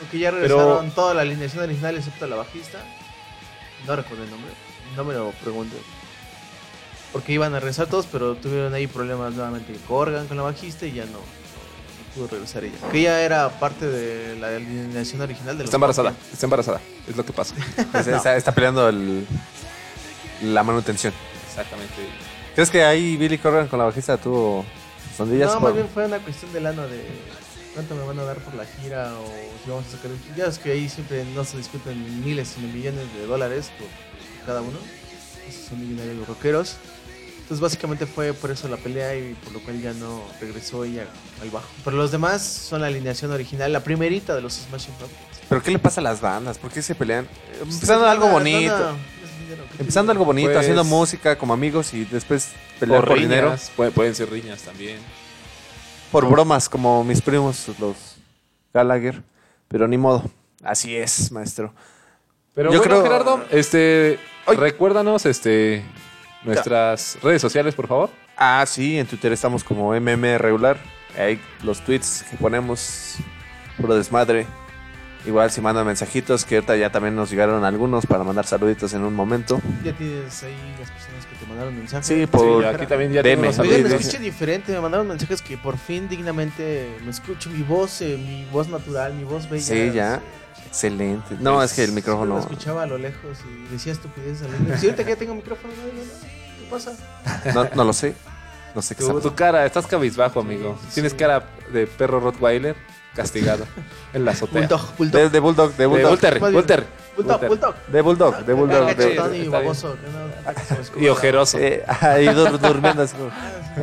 Porque ya Pero- regresaron toda la alineación original excepto la bajista. No recuerdo el nombre. No me lo pregunto. Porque iban a regresar todos, pero tuvieron ahí problemas nuevamente con Corgan, con la bajista y ya no, no- no pudo regresar ella. Que ella era parte de la alineación original de los Está embarazada. Pumpkins. Está embarazada. Es lo que pasa. <laughs> Pues está, está peleando el, la manutención. Exactamente. ¿Crees que ahí Billy Corgan con la bajista tuvo sondillas? No, por- más bien fue una cuestión de lana de cuánto me van a dar por la gira o si vamos a sacar. Ya es que ahí siempre no se discuten miles, sino millones de dólares por cada uno. Esos son millonarios los rockeros. Entonces básicamente fue por eso la pelea y por lo cual ya no regresó ella al bajo. Pero los demás son la alineación original, la primerita de los Smashing Pumpkins. ¿Pero qué le pasa a las bandas? ¿Por qué se pelean? Eh, Empezando algo bonito. lana, es dinero, ¿qué te Empezando algo bonito, Pues- haciendo música como amigos y después pelear por dinero. riñas. Pueden, pueden ser riñas también. Por bromas, como mis primos, los Gallagher. Pero ni modo. Así es, maestro. Pero Yo bueno, creo- Gerardo, este, Ay. recuérdanos este, nuestras redes sociales, por favor. Ah, sí, en Twitter estamos como MM regular. Ahí los tweets que ponemos, puro desmadre. Igual si mandan mensajitos, que ahorita ya también nos llegaron algunos para mandar saluditos en un momento. Ya tienes ahí las personas que te mandaron mensajes. Sí, por- Sí, aquí también ya Oigan, saludos. me escucho diferente, me mandaron mensajes que por fin dignamente me escucho mi voz, eh, mi voz natural, mi voz bella. Sí, ya. Excelente. No, es que el Lo micrófono... escuchaba a lo lejos y decía estupideces. Si ahorita que ya tengo micrófono, no, no, no, ¿qué pasa? No, no lo sé. No sé qué Tu, tu cara, estás cabizbajo, amigo. Sí, sí, Tienes cara de perro Rottweiler castigado en la azotea. Bulldog, De, bulldog. de Bulldog, de De Bulldog. Volter, Más bien. Volter. Bulldog, bulldog. De Bulldog, de Bulldog. Ah, de- y baboso. escurra Y ojeroso. Eh, ahí dur- durmiendo así como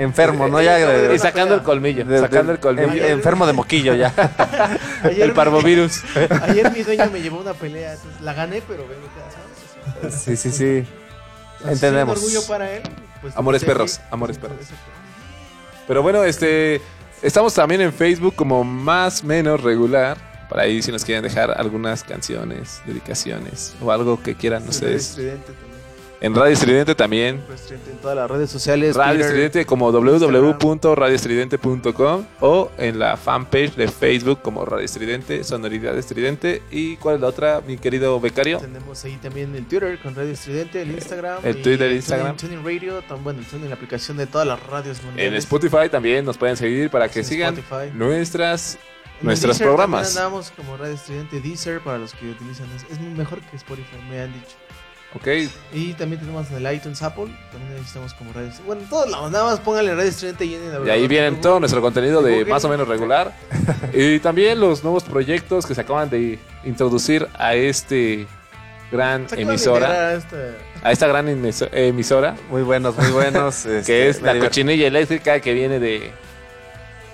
enfermo, ¿no? Ya, de- Y sacando el colmillo. de- de- sacando el colmillo. en- enfermo de moquillo ya. Ayer el mi- parvovirus. Ayer mi dueño me llevó una pelea, entonces la gané, pero vengo ¿sabes? Sí, sí, sí. así Entendemos. Un orgullo para él. pues, Amores perros, amores perros. Pero bueno, este estamos también en Facebook como más menos regular. Para ahí si nos quieren dejar algunas canciones, dedicaciones o algo que quieran ustedes. En Radio Estridente también. En todas las redes sociales. Radio Estridente como www.radioestridente.com o en la fanpage de Facebook como Radio Estridente, Sonoridad Estridente. ¿Y cuál es la otra, mi querido becario? Tenemos ahí también el Twitter con Radio Estridente, el Instagram. El Twitter, Instagram. Tuning, Tuning Radio, tan bueno, el Tuning, la aplicación de todas las radios mundiales. En Spotify también nos pueden seguir para que En sigan Spotify. nuestras nuestros Deezer programas. Andamos como Radio Estridente Deezer para los que utilizan. Es mejor que Spotify, me han dicho. Ok, Y también tenemos en el iTunes Apple. También necesitamos como Radio Estridente. Bueno, todos lados, nada más pónganle Radio Estridente y en el Y ahí vienen todo nuestro contenido de más o menos regular. <laughs> y también los nuevos proyectos que se acaban de introducir a este gran emisora. a esta- A esta gran emiso- emisora. Muy buenos, muy buenos. <laughs> este, Que es me la cochinilla eléctrica que viene de.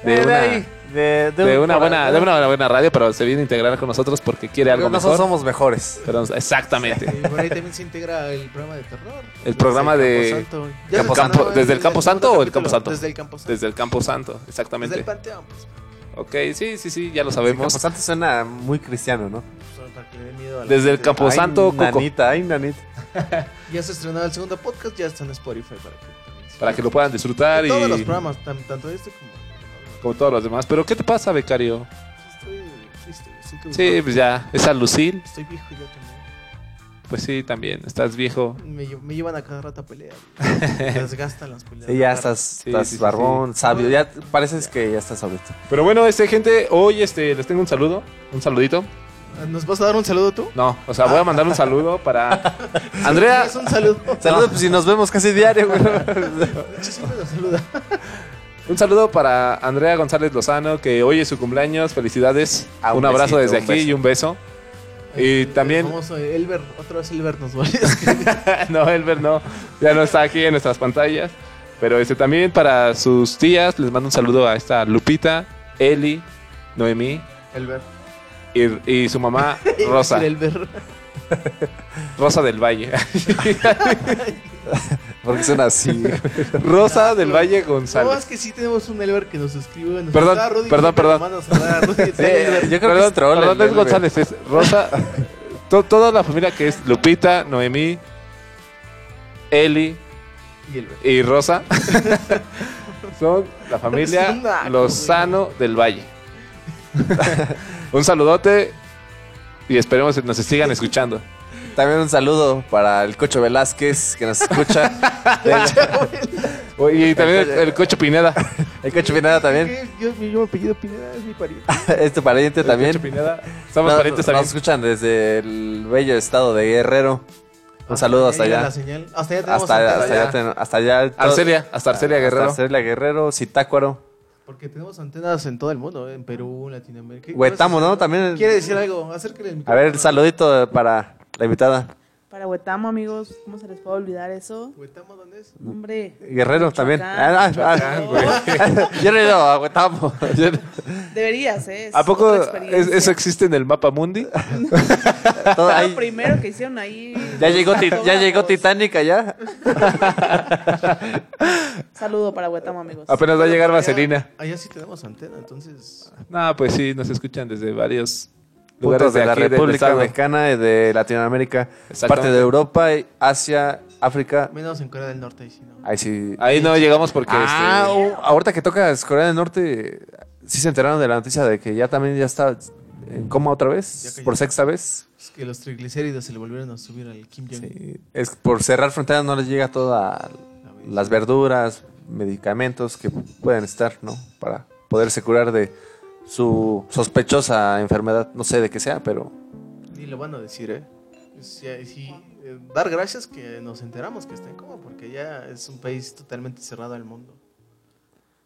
De de una, ahí, de, de un- una buena, de una buena radio, pero se viene a integrar con nosotros porque quiere algo Nosotros mejor. somos mejores. Pero- exactamente. Y por ahí también se integra el programa de terror. El programa Desde de- Camposanto. ¿Desde el Campo Santo o el capítulo. Campo Santo? Desde el Campo Santo. Desde el Campo Santo, Desde exactamente. el Panteón, pues. Ok, sí, sí, sí, ya lo sabemos. Camposanto suena muy cristiano, ¿no? La Desde el gente. Campo Ay, Santo, Coco. nanita, ay, nanita. <laughs> Ya se estrenó el segundo podcast, ya está en Spotify para que Para que lo puedan disfrutar y. Todos los programas, tan- tanto este como. Como todos los demás. Pero ¿qué te pasa, becario? Estoy triste, Sí, pues ya, esa Lucil, Estoy viejo ya también. pues sí, también, estás viejo. Me, lle- me llevan a cada rato a pelear. Me <laughs> desgastan las peleas. Sí, ya estás, Sí, estás sí, sí, barbón, sabio. Ya pareces que ya estás ahorita. Pero bueno, este gente, hoy este les tengo un saludo, un saludito. ¿Nos vas a dar un saludo tú? No, o sea, voy a mandar un saludo para <laughs> Andrea. Es un saludo. Saludos, pues si nos vemos casi diario, güey. Siempre nos saluda. <laughs> Un saludo para Andrea González Lozano, que hoy es su cumpleaños. Felicidades. Ah, un un abrazo besito, desde un aquí y un beso. Y también, El famoso Elber, otra vez Elber nos volvió a escribir. no, Elber no, ya no está aquí en nuestras pantallas. Pero este también para sus tías, les mando un saludo a esta Lupita, Eli, Noemí Elber. y, y su mamá <laughs> Rosa, Elber. Rosa del Valle. <laughs> Porque son así. Rosa del Valle No, González. es que sí tenemos un Elber que nos escribe. Nos Perdón, Rudy, perdón, perdón. a a Rudy. Sí, yo creo que Perdón, es troll. perdón, no es. González, es Rosa. to- toda la familia que es Lupita, Noemí, Eli Y y Rosa <laughs> son la familia Es Lozano del Valle. <laughs> Un saludote y esperemos que nos sigan escuchando. También un saludo para el Cocho Velázquez, que nos escucha. <laughs> Oye, Y también el, el Cocho Pineda. el Cocho Pineda también. Yo, yo me apellido Pineda, es mi pariente. <laughs> Este pariente El también. Cocho Pineda. Somos No, parientes nos también. escuchan desde el bello estado de Guerrero. Un saludo hasta allá. Hasta allá tenemos Hasta, allá. hasta allá. Arcelia, hasta Arcelia Guerrero. Hasta Arcelia Guerrero, Zitácuaro. Porque tenemos antenas en todo el mundo, ¿eh? en Perú, Latinoamérica. Huetamo, ¿no? También. ¿Quiere decir algo? Acérquele el A ver, saludito para la invitada. Para Huetamo, amigos, ¿cómo se les puede olvidar eso? ¿Huetamo dónde es? Hombre. Guerrero también. Ah, ah, ah. Yo no he ido a Huetamo. Deberías, ¿eh? Es ¿A poco eso existe en el mapa mundi? <laughs> <laughs> todo Fue ahí- Lo primero que hicieron ahí. Ya llegó, ya llegó Titanic allá. <laughs> Saludo para Huetamo, amigos. Apenas va a llegar Allá- Vaselina. Allá sí tenemos antena, entonces. No, pues sí, nos escuchan desde varios lugares de, de, la República estado. Mexicana y de Latinoamérica. Parte de Europa, Asia, África. Menos en Corea del Norte, ahí sí, ¿no? Ahí sí. Ahí no llegamos porque Ah, este, oh, ahorita que tocas Corea del Norte, sí se enteraron de la noticia de que ya también ya está en coma otra vez, por sexta vez. Es que los triglicéridos se le volvieron a subir al Kim Jong. Sí, es por cerrar fronteras no les llega toda las verduras, medicamentos que pueden estar, ¿no? Para poderse curar de su sospechosa enfermedad, no sé de qué sea, pero Ni lo van a decir, ¿eh? Sí, eh, dar gracias que nos enteramos que está en coma, porque ya es un país totalmente cerrado al mundo.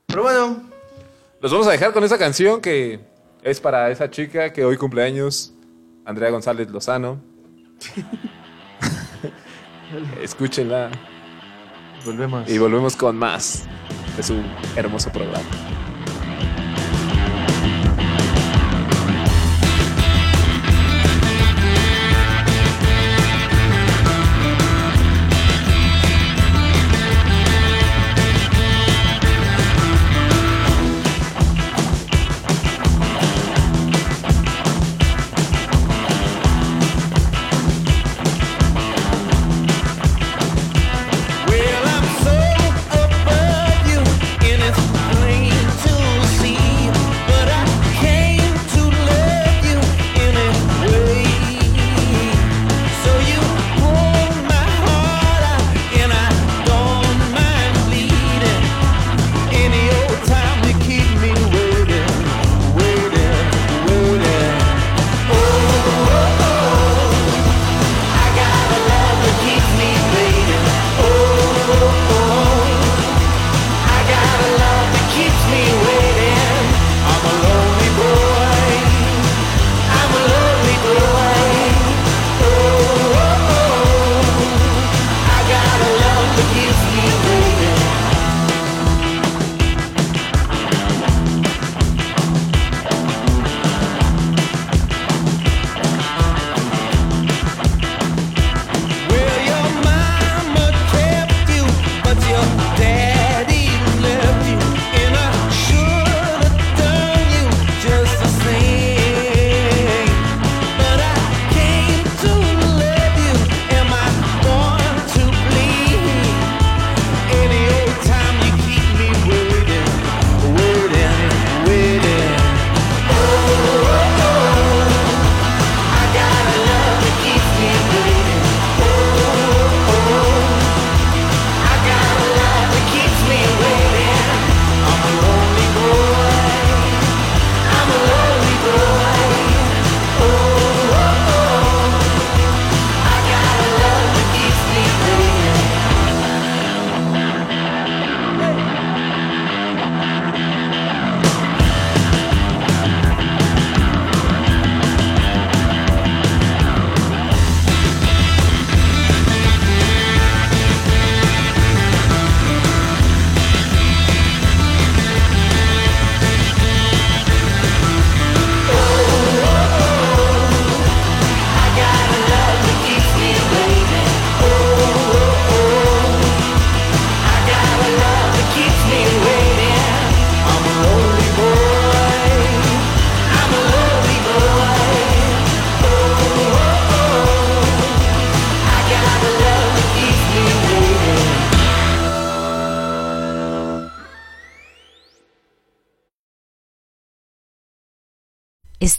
Pero bueno, los vamos a dejar con esa canción que es para esa chica que hoy cumpleaños, Andrea González Lozano. <laughs> Escúchenla volvemos. y volvemos con más de su hermoso programa.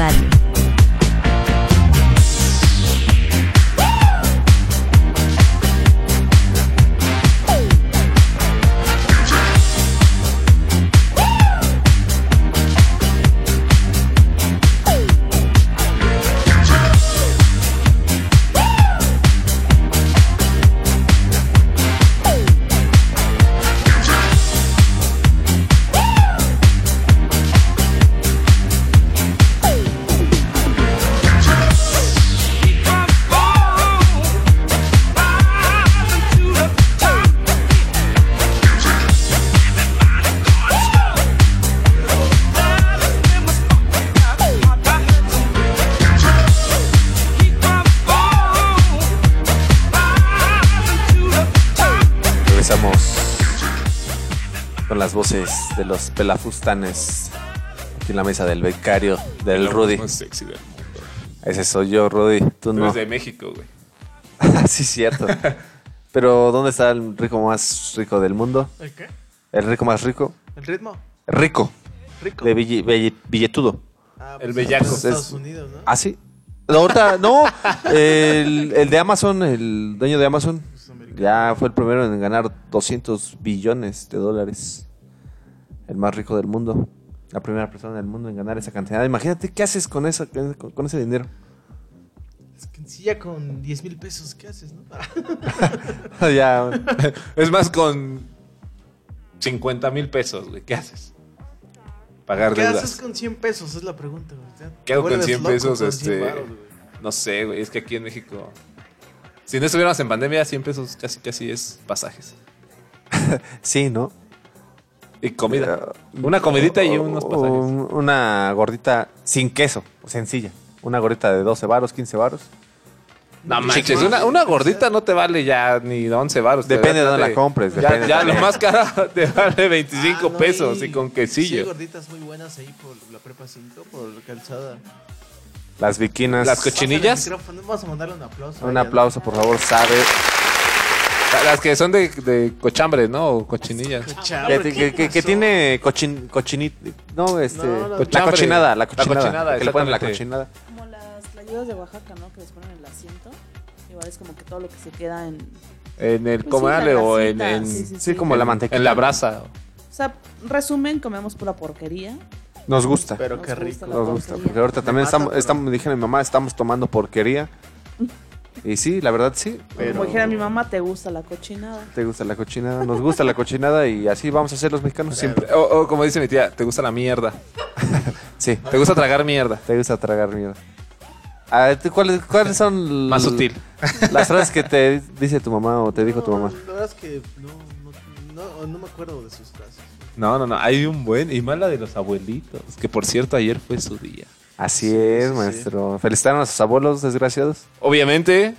Radio. De los pelafustanes aquí en la mesa del becario, del La Rudy. más sexy del mundo. Ese soy yo, Rudy. Tú Tú no. eres de México, güey. <laughs> sí, cierto. <laughs> Pero, ¿dónde está el rico más rico del mundo? ¿El qué? El rico más rico. ¿El ritmo? Rico. Rico. De bille- bille- billetudo. Ah, El pues, bellaco. en Estados Es- Unidos, ¿no? ¿Ah, sí? No, ahorita, no. El, el de Amazon, el dueño de Amazon, ya fue el primero en ganar 200 billones de dólares. El más rico del mundo. La primera persona del mundo en ganar esa cantidad. Imagínate qué haces con, eso, con, con ese dinero. Es que si ya con 10 mil pesos, ¿qué haces, no? <laughs> ya. Es más, con 50 mil pesos, güey. ¿Qué haces? Pagar ¿Qué deudas. haces con 100 pesos? Es la pregunta, güey. ¿Qué hago con vuelves 100 loco pesos? con Este, 100 varos, güey. no sé, güey. Es que aquí en México. Si no estuviéramos en pandemia, 100 pesos casi casi es pasajes. <laughs> Sí, ¿no? Y comida. Una comidita y unos pasajes. Un- Una gordita sin queso, sencilla. Una gordita de 12 varos, 15 varos. No manches, una, una gordita no te vale ya ni 11 baros. te Depende de dónde la compres, Ya, depende ya lo más caro <laughs> te vale 25 Ah, no, pesos y- y con Sí, hay quesillo. gorditas muy buenas ahí por la prepa 5, por calzada. Las viquinas. Las cochinillas. Vamos a mandarle un aplauso. Un aplauso, por favor, sabe. Las que son de, de cochambre, ¿no? O cochinillas. Cochambre, que- ¿qué que- que pasó? tiene cochin, cochinit. No, este. No, no, la Cochambre. cochinada, la La cochinada. cochinada, que le ponen la exactamente. cochinada. Como las tlayudas de Oaxaca, ¿no? Que les ponen el asiento. Igual es como que todo lo que se queda en... En el Pues sí, comal la o en, grasita, en- sí, sí, Sí, como la mantequilla. en la brasa. O sea, resumen, comemos pura porquería. Nos gusta. Pero Nos qué gusta rico. la Nos gusta. porquería. Porque ahorita también mata, estamos, pero- estamos, dije a mi mamá, estamos tomando porquería. <laughs> Y sí, la verdad sí. Pero Como dijera mi mamá, te gusta la cochinada. te gusta la cochinada, nos gusta la cochinada y así vamos a hacer los mexicanos siempre. O, o como dice mi tía, te gusta la mierda. <laughs> Sí, Te gusta tragar mierda. te gusta tragar mierda. Ah, ¿tú ¿Cuáles, ¿Cuáles son Más sutil. las frases que te dice tu mamá o te dijo tu mamá? La verdad es que no, no, no, no me acuerdo de sus frases. No, no, no. Hay un buen. Y más la de los abuelitos. Que por cierto, ayer fue su día. Así Sí, es, sí, maestro. Felicitaron a sus abuelos desgraciados. Obviamente.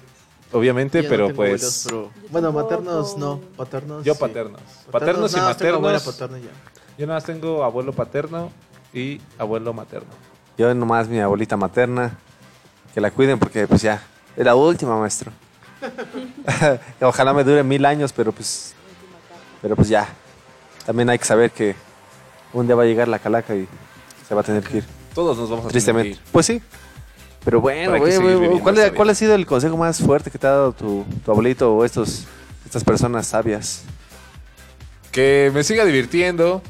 Obviamente, Yo no pero tengo pues. abuelos, pero- Bueno, maternos no, paternos. Yo sí. paternos. Paternos y tengo abuela maternos. paterna y ya. Yo nada más tengo abuelo paterno y abuelo materno. Yo nomás mi abuelita materna. Que la cuiden porque pues ya. Es la última, maestro. <laughs> Ojalá me dure mil años, pero pues. Pero pues ya. También hay que saber que un día va a llegar la calaca y se va a tener que ir. Todos nos vamos a Tristemente. tener que ir. Pues sí. Pero bueno, güey, güey, ¿cuál, cuál ha sido el consejo más fuerte que te ha dado tu, tu abuelito o estos, estas personas sabias? Que me siga divirtiendo,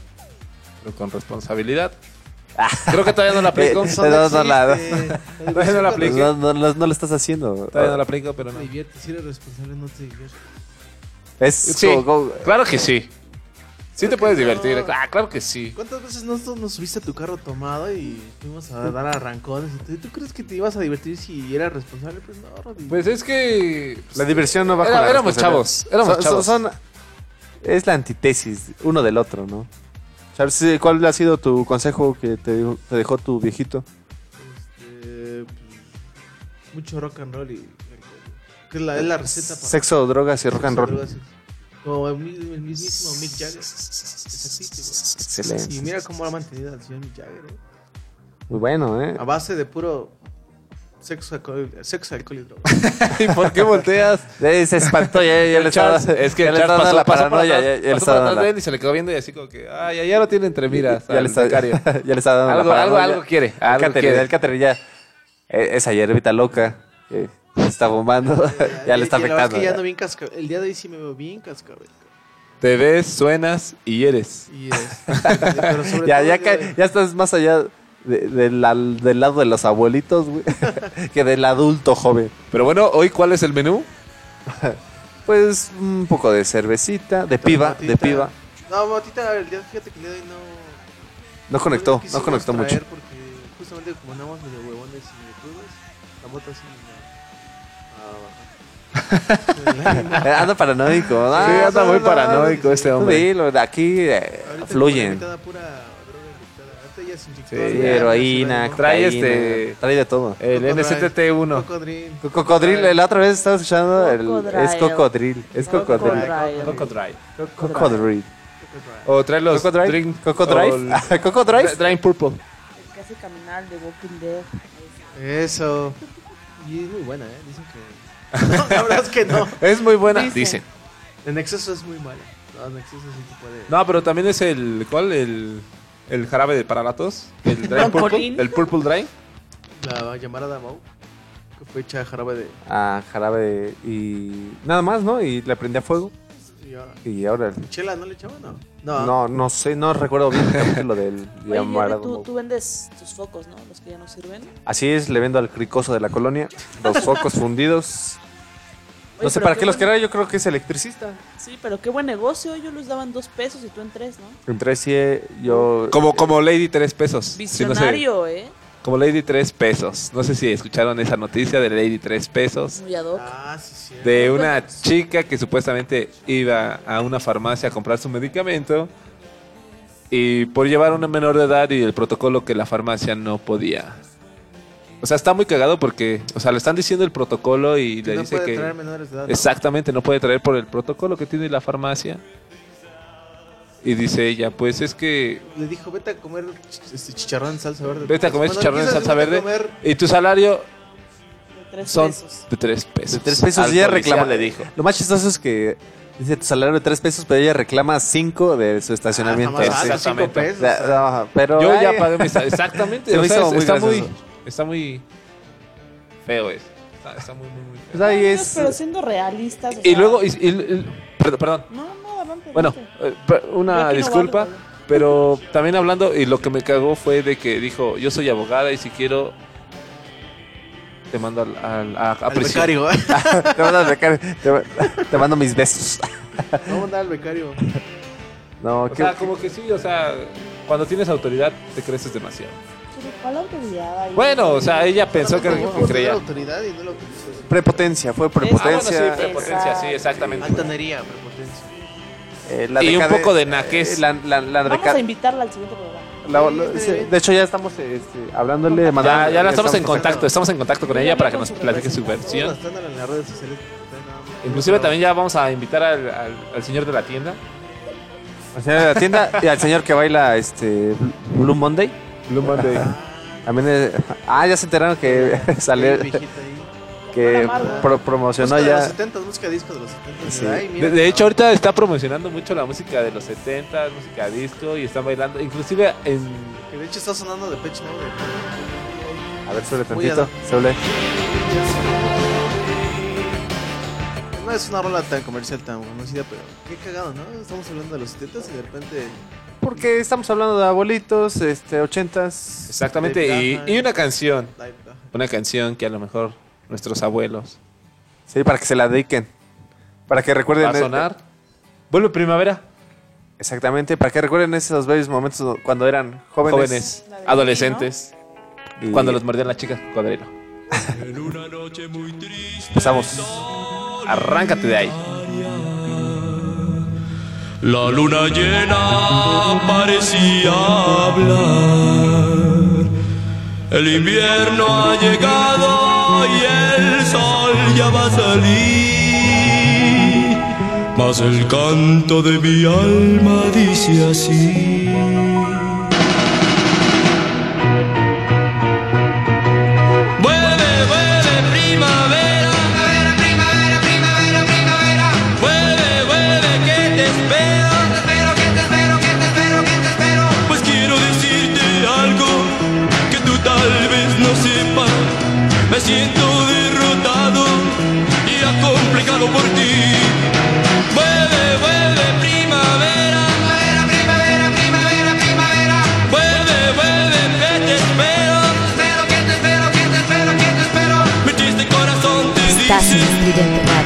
pero con responsabilidad. Creo que todavía no la <laughs> aplico. Eh, Eso no, <laughs> no, la-. Todavía no la aplico. No, no, no, no lo estás haciendo. Todavía no la aplico, pero no. Te diviertes, si eres responsable, no te diviertes. Es Sí, como- como- claro que sí. Sí te puedes divertir. Ah, claro que sí. ¿Cuántas veces no nos subiste a tu carro tomado y fuimos a dar arrancones? ¿Tú crees que te ibas a divertir si eras responsable? Pues no, Rodri. Pues es que... La diversión no va Era- con la éramos chavos, éramos Son- chavos. son- es la antítesis uno del otro, ¿no? Charles, sí, ¿cuál ha sido tu consejo que te, dejó tu viejito? Este, pues, mucho rock and roll y. Que es la, es la receta para... Sexo, drogas y rock and Sexo, roll. drogas y- Como el, mi- el mismísimo Mick Jagger. Exactito, güey. Excelente. Y mira cómo ha mantenido al señor Mick Jagger, ¿eh? Muy bueno, ¿eh? A base de puro sexo, alcohol, sexo, alcohol y drogas. <laughs> ¿Y por qué volteas? Eh, se espantó, ya, ya le estaba, es que ya le estaba pasó, la pasó por paranoia, atrás, ya, ya le pasó dando atrás y se le quedó viendo y así como que, ay, ya, ya lo tiene entre miras. <laughs> ya, le está, ya le está dando Algo- la algo- paranoia. algo quiere, El algo quiere. El Catherine ya, eh, esa hierbita loca que se <laughs> está bombando, ya <laughs> le está afectando. Es que ya ando bien cascabel. El día de hoy sí me veo bien cascabel. Te ves, suenas y eres. Y es. <laughs> pero sobre ya, todo ya, ca- ya estás más allá de- de la- del lado de los abuelitos, güey, que del adulto joven. Pero bueno, hoy, ¿cuál es el menú? Pues un poco de cervecita, de piba, de Matita. piba. No, Matita, el día, fíjate que el día de hoy no. No conectó, no quisimos conectó mucho. traer Porque justamente como andamos medio huevones y medio crudos, la moto así. <laughs> Anda paranoico. ¿no? Sí, anda muy no, paranoico no, este hombre. dilo, aquí eh, fluyen. Sí, heroína, Trae cocaína, este- Trae de todo. El Cocodril. NSTT1. Cocodril. Co- Cocodril, la otra vez estaba escuchando, el, Cocodril. es cocodril, es cocodril. Cocodril. Cocodril. Cocodril. O trae los Cocodril. drink... Cocodrive. o el- Cocodrive. Drain Purple. Hace caminar de Walking Dead. Eso. Y es muy buena, ¿eh? Dicen que. <laughs> No, la verdad es que no. Es muy buena, Dice. dice. En exceso es muy mala. No, en exceso sí te puede. No, pero también es el... ¿Cuál? El... El jarabe de para la tos. El <laughs> Drain Purple. El Purple Drain. La llamarada Mau. Que fue hecha jarabe de. Ah, jarabe y nada más, ¿no? Y le prendí a fuego. y ahora- Y ahora... ¿Chela no le echaban? No. No. No, no sé, no recuerdo bien el capítulo del <laughs> Oye, tú, tú vendes tus focos, ¿no? Los que ya no sirven. Así es, le vendo al cricoso de la colonia los <laughs> focos fundidos. Oye, No sé para qué qué los quería, yo creo que es electricista. Sí, pero qué buen negocio. Ellos les daban dos pesos y tú en tres, ¿no? Entre sí, eh, yo... Como, como Lady 3 pesos. Si no sé- Visionario, ¿eh? Como Lady 3 pesos. No sé si escucharon esa noticia de Lady 3 pesos. Muy ad hoc. Ah, sí, sí. De una chica que supuestamente iba a una farmacia a comprar su medicamento. Y por llevar a una menor de edad y el protocolo que la farmacia no podía. O sea, está muy cagado porque, o sea, le están diciendo el protocolo y Que le no dice puede que... traer menores de edad. Exactamente, no puede traer por el protocolo que tiene la farmacia. Y dice ella, pues es que Le dijo, vete a comer este chicharrón en salsa verde. vete a comer Bueno, chicharrón en salsa verde comer- y tu salario De tres son pesos. de tres pesos. De tres pesos Al y ella reclama. le dijo. Lo más chistoso es que dice tu salario de tres pesos, pero ella reclama cinco de su estacionamiento. Ah, Sí. jamás, ah, cinco Exactamente. pesos. Ya, no, pero Yo ya pagué mi sal- <laughs> Exactamente. Se o me sea, hizo es- muy está, muy, está muy feo eso. Está, está muy, muy, muy feo. pues ahí es. Pero siendo realistas. o Y sea- luego, y- y- y- perdón, perdón. No. Bueno, eh, una no disculpa, pero también hablando, y lo que me cagó fue de que dijo, yo soy abogada y si quiero, te mando al, al- a, a Al prisión". becario, ¿eh? <laughs> te, mando, al becario, te, te mando mis besos. Vamos a mandar al becario. <laughs> No, O qué- sea, como que sí, o sea, cuando tienes autoridad te creces demasiado. Pero ¿cuál autoridad? Bueno, o sea, ella pensó que, Vamos que a tener creía. autoridad y no lo prepotencia, fue Ah, bueno, prepotencia. sí, prepotencia, sí, exactamente. Altanería, prepotencia. Eh, la Y un poco de naquez. eh, La, la, la Vamos a invitarla al siguiente programa. la- la- sí, de hecho, ya estamos este, hablándole, Ya, mandando. ya la estamos en contacto, estamos en contacto con ella para que nos platique su versión. Inclusive también ya vamos a invitar al, al- al señor de la tienda. Al señor de la tienda y al señor que baila este Blue Monday. Blue Monday. También es- ah, ya se enteraron que ahí. Que pro- promocionó Música de los ya. 70, música disco de los 70. Sí. Ay, mira. De, de hecho, ahorita está promocionando mucho la música de los 70, música disco, y están bailando. Inclusive en... Que de hecho está sonando de Pitch Mode. A ver, suele tantito. Suele. No es una rola tan comercial, tan conocida, pero qué cagado, ¿no? Estamos hablando de los 70 y de repente. Porque estamos hablando de abuelitos, este, ochentas. Exactamente, y, una canción. Una canción que a lo mejor nuestros abuelos Sí, para que se la dediquen. Para que recuerden. va a sonar. Vuelve primavera. Exactamente, para que recuerden esos bellos momentos cuando eran jóvenes. Jóvenes, adolescentes. Y- Cuando los mordían las chicas, cocodrilo. Empezamos. Arráncate de ahí. La luna llena parecía hablar. El invierno ha llegado y va a salir. Mas el canto de mi alma dice así.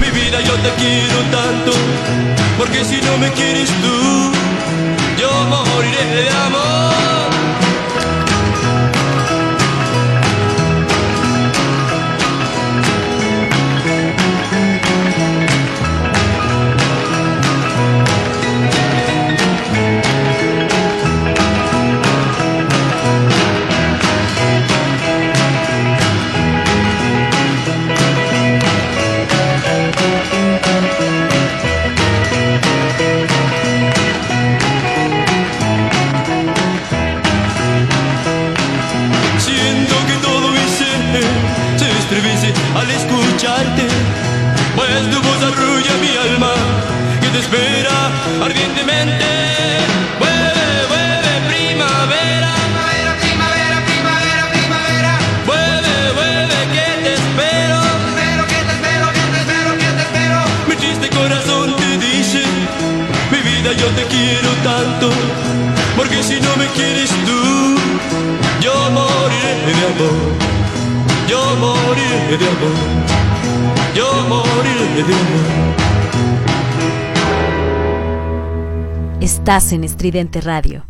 Mi vida yo te quiero tanto, porque si no me quieres tú, yo moriré de amor. Porque si no me quieres tú, yo moriré de amor, yo moriré de amor, yo moriré de amor. Estás en Estridente Radio.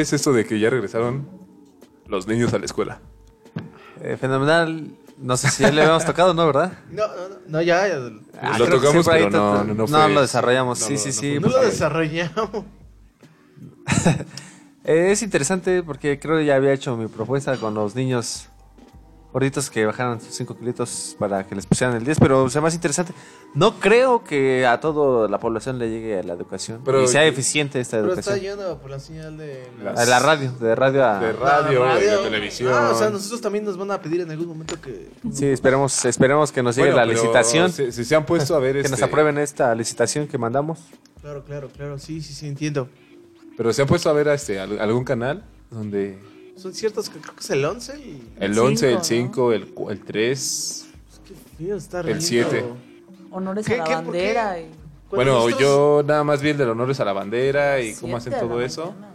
Ves esto de que ya regresaron los niños a la escuela? Eh, fenomenal. No sé si ya le habíamos tocado, ¿no? ¿Verdad? No, <laughs> no, no, no, ya. ya. Ah, Lo tocamos, por ahí pero no, no, no fue- lo desarrollamos. no, sí, no, sí, no sí. no lo desarrollamos. <laughs> eh, es interesante porque creo que ya había hecho mi propuesta con los niños gorditos que bajaran sus 5 kilitos para que les pusieran el 10, pero sea más interesante. No creo que a toda la población le llegue a la educación Pero- y sea eficiente esta Pero está educación. yendo por la señal de... A la radio, de radio a... De radio, de radio. televisión. Ah, o sea, nosotros también nos van a pedir en algún momento que... Sí, esperemos, esperemos que nos llegue Bueno, la pero licitación. Si, si se han puesto a ver <laughs> Que este, nos aprueben esta licitación que mandamos. Claro, claro, claro. Sí, sí, sí, entiendo. Pero se han puesto a ver este, al- algún canal donde Son ciertos que creo que es el 11 y... el cinco, 11, el ¿no? 5, el, cu- el 3. Fío, está El riendo. 7. Honores ¿Qué- a la qué- bandera. Y... Bueno, nosotros- yo nada más vi el de los honores a la bandera y cómo hacen todo eso. mañana.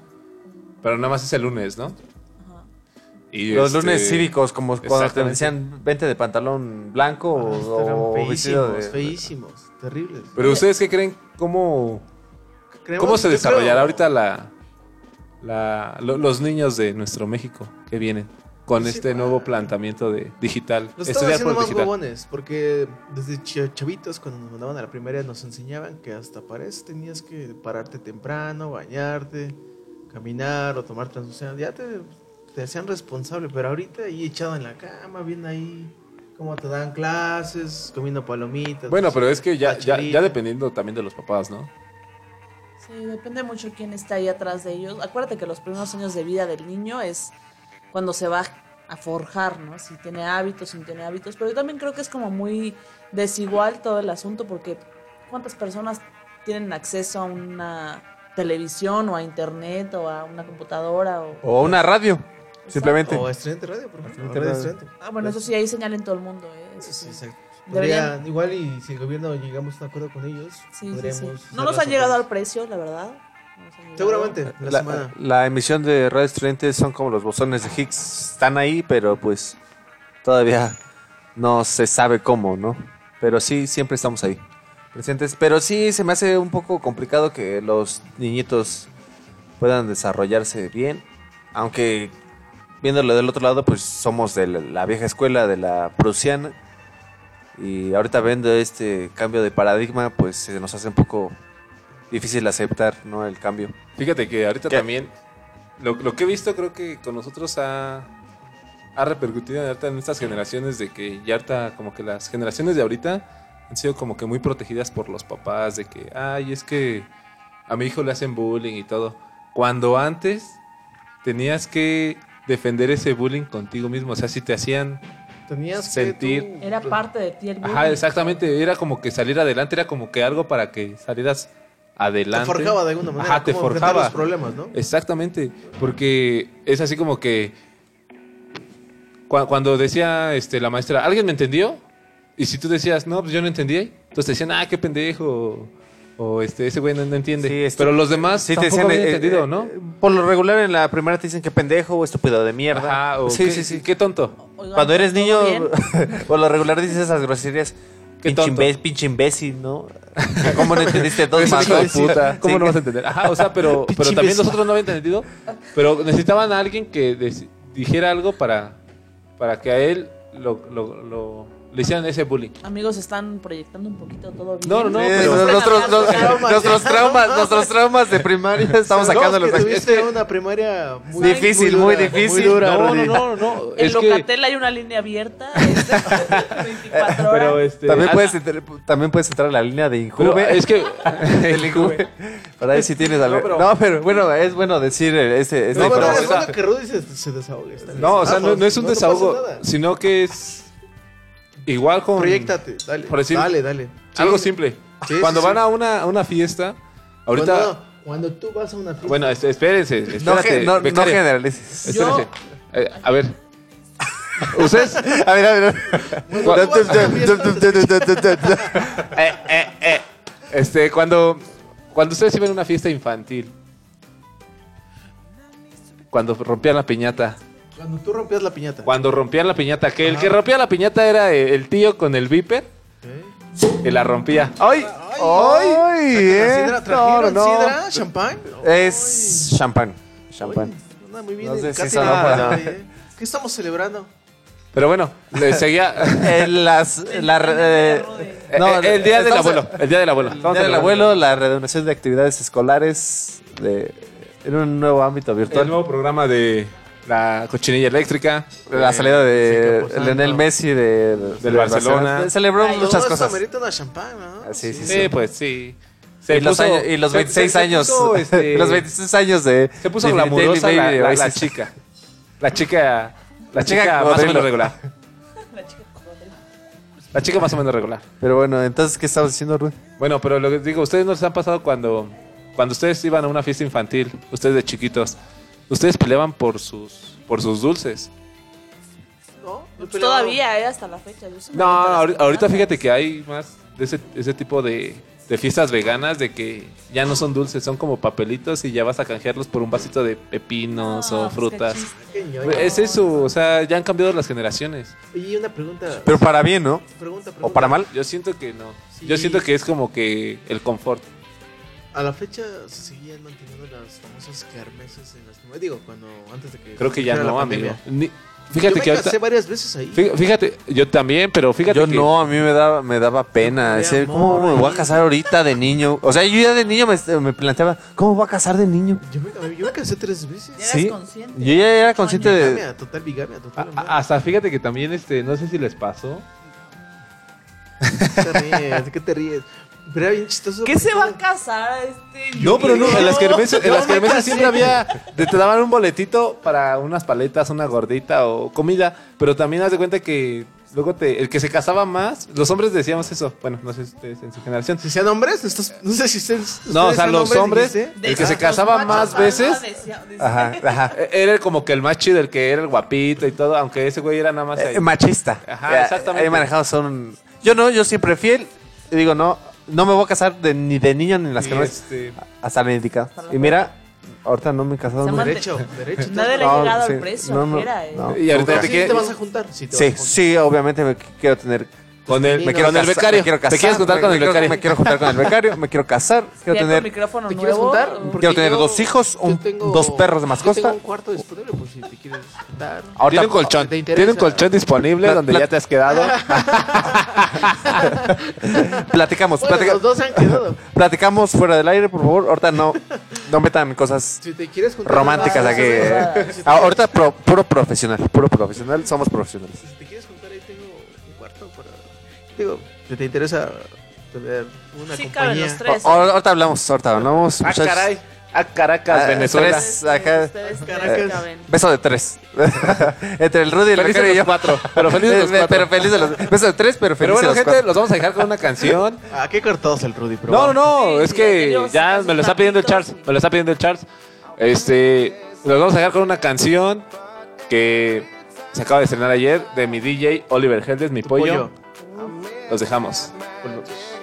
Pero nada más es el lunes, ¿no? Y Los este, lunes cívicos, como cuando te decían vente de pantalón blanco Ah, o, feísimos, de... feísimos, terribles. Pero ustedes qué creen cómo, cómo se desarrollará creo- ahorita la, la lo- los niños de nuestro México que vienen con Sí, este nuevo planteamiento de digital, Los están estudiar haciendo por más digital. huevones, porque desde ch- chavitos, cuando nos mandaban a la primaria, nos enseñaban que hasta para eso tenías que pararte temprano, bañarte, caminar o tomar transfusión. Ya te, te hacían responsable, pero ahorita ahí echado en la cama, viendo ahí cómo te dan clases, comiendo palomitas. Bueno, no sé, pero es que ya, ya, ya dependiendo también de los papás, ¿no? Sí, depende mucho quién está ahí atrás de ellos. Acuérdate que los primeros años de vida del niño es cuando se va a forjar, ¿no? Si tiene hábitos, si no tiene hábitos. Pero yo también creo que es como muy desigual todo el asunto porque ¿cuántas personas tienen acceso a una televisión o a internet o a una computadora? O... O una radio, simplemente. O Estudiante Radio, por ejemplo. Estudiante Radio. Estudiante. Ah, bueno, eso sí, hay señal en todo el mundo, ¿eh? Eso sí. Exacto. Podría- igual y si el gobierno llegamos a un acuerdo con ellos, Sí, sí, podríamos sí. hacer No nos han llegado al precio, la verdad. Seguramente, la, La, semana. la emisión de radio estudiantes son como los bosones de Higgs. Están ahí, pero pues todavía no se sabe cómo, ¿no? Pero sí, siempre estamos ahí presentes. Pero sí, se me hace un poco complicado que los niñitos puedan desarrollarse bien. Aunque viéndolo del otro lado, pues somos de la, la vieja escuela, de la prusiana. Y ahorita viendo este cambio de paradigma, pues se nos hace un poco difícil aceptar, ¿no? El cambio. Fíjate que ahorita ¿Qué? también, lo, lo que he visto creo que con nosotros ha, ha repercutido en estas generaciones de que ya ahorita como que las generaciones de ahorita han sido como que muy protegidas por los papás, de que, ay, es que a mi hijo le hacen bullying y todo. Cuando antes tenías que defender ese bullying contigo mismo, o sea, si te hacían Tenías sentir... que tú- Era parte de ti el bullying. Ajá, exactamente, era como que salir adelante, era como que algo para que salieras adelante. Te forjaba de alguna manera. Ajá, te forjaba. los problemas, ¿no? Exactamente, porque es así como que cua- cuando decía este, la maestra, ¿alguien me entendió? Y si tú decías, no, pues yo no entendí, entonces te decían, ah, qué pendejo, o este, ese güey no, no entiende. Sí, Pero los demás Sí, te tampoco decían, habían eh, entendido, eh, ¿no? Por lo regular en la primera te dicen que pendejo o estúpido de mierda. Ajá, o sí, qué, sí, sí. qué tonto. Oigan, Cuando eres ¿todo niño, <laughs> por lo regular dices esas groserías. Qué Pinche, imbécil, ¿no? <laughs> ¿Cómo no entendiste <laughs> dos más dos? puta, ¿Cómo Sí. no vas a entender? Ajá, o sea, pero, <laughs> pero también imbécil. nosotros no habíamos entendido, pero necesitaban a alguien que dijera algo para, para que a él lo, lo, lo- le hicieran ese bullying. Amigos, están proyectando un poquito todo bien. No, no, no, Sí, pero- nuestros, Traumas. nuestros traumas, nuestros traumas de primaria <laughs> estamos sacándolos que aquí. tuviste una primaria muy Difícil, muy dura, difícil. Muy dura, No, no, no, no. En Es que, Locatel hay una línea abierta. este, <laughs> 24 horas. pero este, También ah, puedes, entrar, también puedes entrar a la línea de pero Injuve. es que <laughs> El Injuve. Para ver si tienes algo. No, pero- No, pero bueno, es bueno decir eh, ese, esta No, pero es bueno que Rudy se, se desahogue. no, o sea, no, no es un No desahogo, sino que es igual con Proyectate, dale. Por decir- dale, dale. algo Sí. simple. Sí, Cuando sí, van sí. a una, a una fiesta, ahorita Cuando, cuando tú vas a una fiesta. Bueno, es- espérense, No, no, generalices. Espérense. Eh, a ver. <laughs> ¿Ustedes? A ver, a ver. <laughs> Eh, eh, eh. Este, cuando, cuando ustedes iban a una fiesta infantil, cuando rompían la piñata, Cuando tú rompías la piñata. cuando rompían la piñata, que el que rompía la piñata era el, el tío con el viper, que la rompía. ¡Ay! ¡Ay! ¿Trajeron eh. sidra? ¿Trajeron No, no. sidra? ¿Champán? Es champán. Champán. Anda muy bien No sé el si Katy sonó Perry, para- ¿eh? ¿Qué estamos celebrando? Pero bueno, le seguía. <laughs> En las, la, eh, no, el, día del abuelo. El día del abuelo. El Día del abuelo, la reanudación de actividades escolares de, en un nuevo ámbito El virtual. nuevo programa de la cochinilla eléctrica. La salida de Camposanto. Lionel Messi de, de Barcelona. Celebró Ay, muchas cosas. una champán, ¿no? Sí, sí, Sí, sí. pues sí. y, los años- y los se- 26 se- se años. puso, <laughs> este, los 26 años de. Se puso de glamurosa la, Baby la- la chica. La chica. La chica chica más o menos regular. <laughs> La chica más o menos regular. Pero bueno, entonces, ¿qué estabas diciendo, Rui? Bueno, pero lo que digo, ustedes no les han pasado cuando, cuando ustedes iban a una fiesta infantil, ustedes de chiquitos, ustedes peleaban por sus, por sus dulces. ¿No? Pues todavía, ¿eh? Hasta la fecha. Yo No, ahorita, fíjate que hay más de ese, ese tipo de, de fiestas veganas de que ya no son dulces, son como papelitos y ya vas a canjearlos por un vasito de pepinos No, o pues qué frutas. Es eso, o sea, ya han cambiado las generaciones. Oye, una pregunta. Pero para bien, ¿no? pregunta, pregunta. ¿O para mal? Yo siento que no. Sí. Yo siento que es como que el confort. A la fecha se seguían manteniendo las famosas kermeses en las primas- Digo, cuando antes de que. Creo que ya no, amigo. Ni- fíjate Yo que me ahorita. casé varias veces ahí. Fí- Fíjate, yo también, pero fíjate Yo que. no, a mí me daba, me daba pena. De Decía, amor, ¿cómo me voy a casar ahorita de niño? O sea, yo ya de niño me, me planteaba, ¿cómo voy a casar de niño? Yo me, yo me casé tres veces. Ya eras Sí. consciente. Yo ya era consciente de... Bigamia, total bigamia, total. A- hasta fíjate que también, este, no sé si les pasó. ¿Qué te ríes? ¿Qué te ríes? Pero era bien chistoso. ¿Qué se va a casar este? No, pero no, en las en Yo las me kermeses casé. siempre había, te, te daban un boletito para unas paletas, una gordita o comida, pero también haz de cuenta que luego te, el que se casaba más, los hombres decíamos eso, bueno, no sé si ustedes en su generación. Si sean hombres, Estos- no sé si ustedes. No, o ustedes sea, sean los hombres, dijiste. el que se casaba más veces, Ajá, ajá. e- era como que el más chido, el que era el guapito y todo, aunque ese güey era nada más ahí. Eh, machista. Ajá, Ya, exactamente. He manejado son... Yo no, yo siempre fiel. Y digo, no, no me voy a casar de- ni de niño ni en las Y, kermeses. este, Hasta la indicada. Y mira, ahorita no me he casado mante- Derecho, derecho. Nadie le ha No, llegado sí, al precio, no, no, eh. no. Y ahorita te Sí, te vas a juntar. Sí, te Sí, vas a juntar. sí, obviamente me qu- quiero tener... con el, Me quiero con el becario. me quiero ¿Te casar, quieres juntar me- con me el quiero- becario? Me quiero juntar con el becario, me quiero casar, <laughs> quiero tener... micrófono ¿Te quieres nuevo. juntar? Porque Quiero tener yo- dos hijos, un- yo tengo- dos perros de Yo mascota. tengo un cuarto disponible por si te quieres juntar. Ahorita- Tiene un colchón. ¿Te? Tiene un colchón disponible donde ya te has quedado. <laughs> <laughs> Platicamos, Bueno, platica- los dos se han quedado. platicamos fuera del aire, por favor. Ahorita no, no metan cosas Si te quieres románticas ah, aquí. Ahorita puro profesional, puro profesional, somos profesionales. Digo, si te interesa tener una Sí, caben compañía. los tres. O- ahorita hablamos, ahorita hablamos. ah, muchachos. caray. Ah, Caracas, Ah, Venezuela. tres. acá. Ustedes Caracas. caben. Beso de tres. <laughs> Entre el Rudy y el Felices becario y los yo. cuatro, pero felices <laughs> los cuatro. Pero felices los Beso de tres, pero Pero felices bueno, los gente, cuatro. los vamos a dejar con una canción. <laughs> Ah, qué cortados el Rudy, pero. No, no, no, Sí, es sí, que ya me lo está pidiendo el. Charles. Me lo está pidiendo el Charles. Este, los vamos a dejar con una canción que se acaba de estrenar ayer de mi DJ Oliver Heldes, mi pollo. pollo. Los dejamos. Don't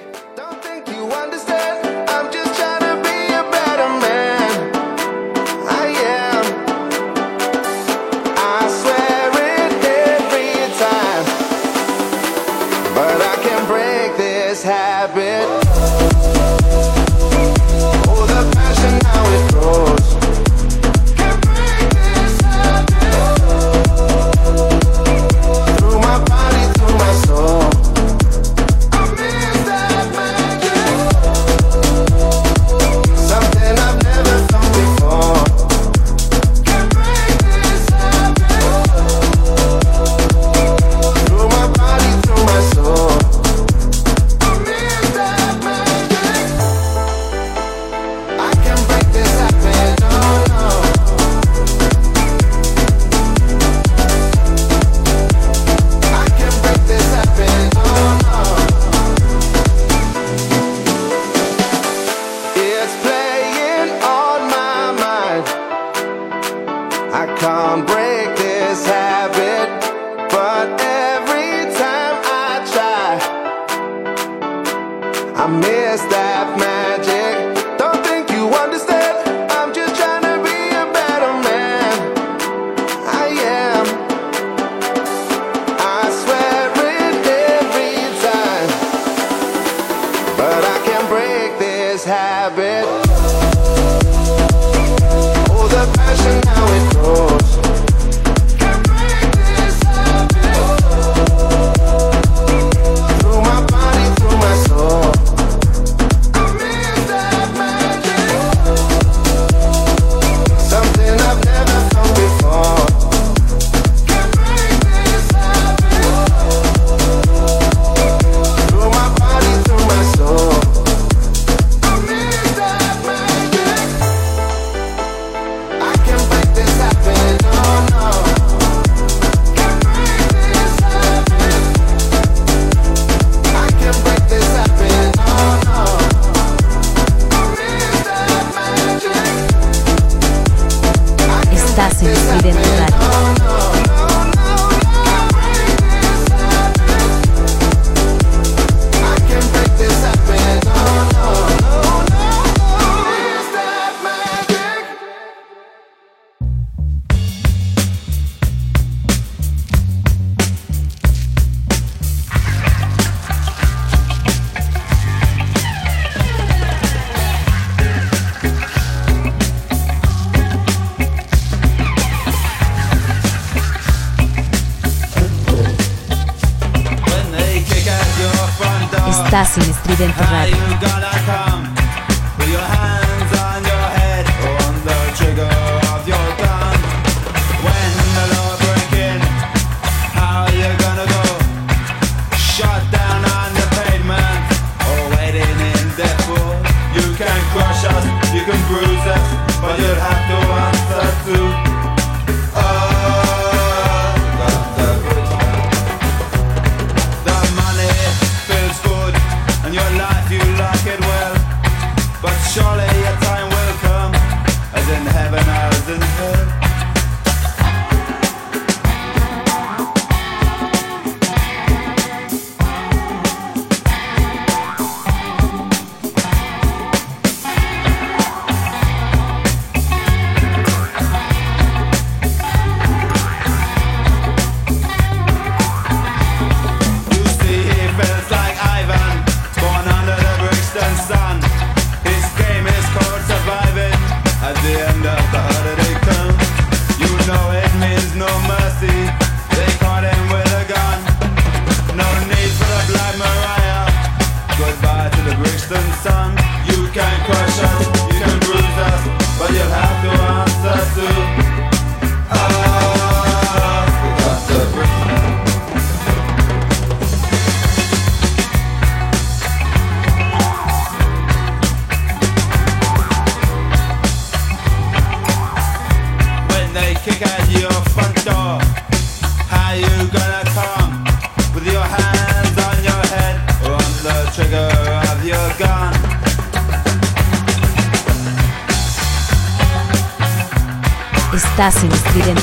the pavement.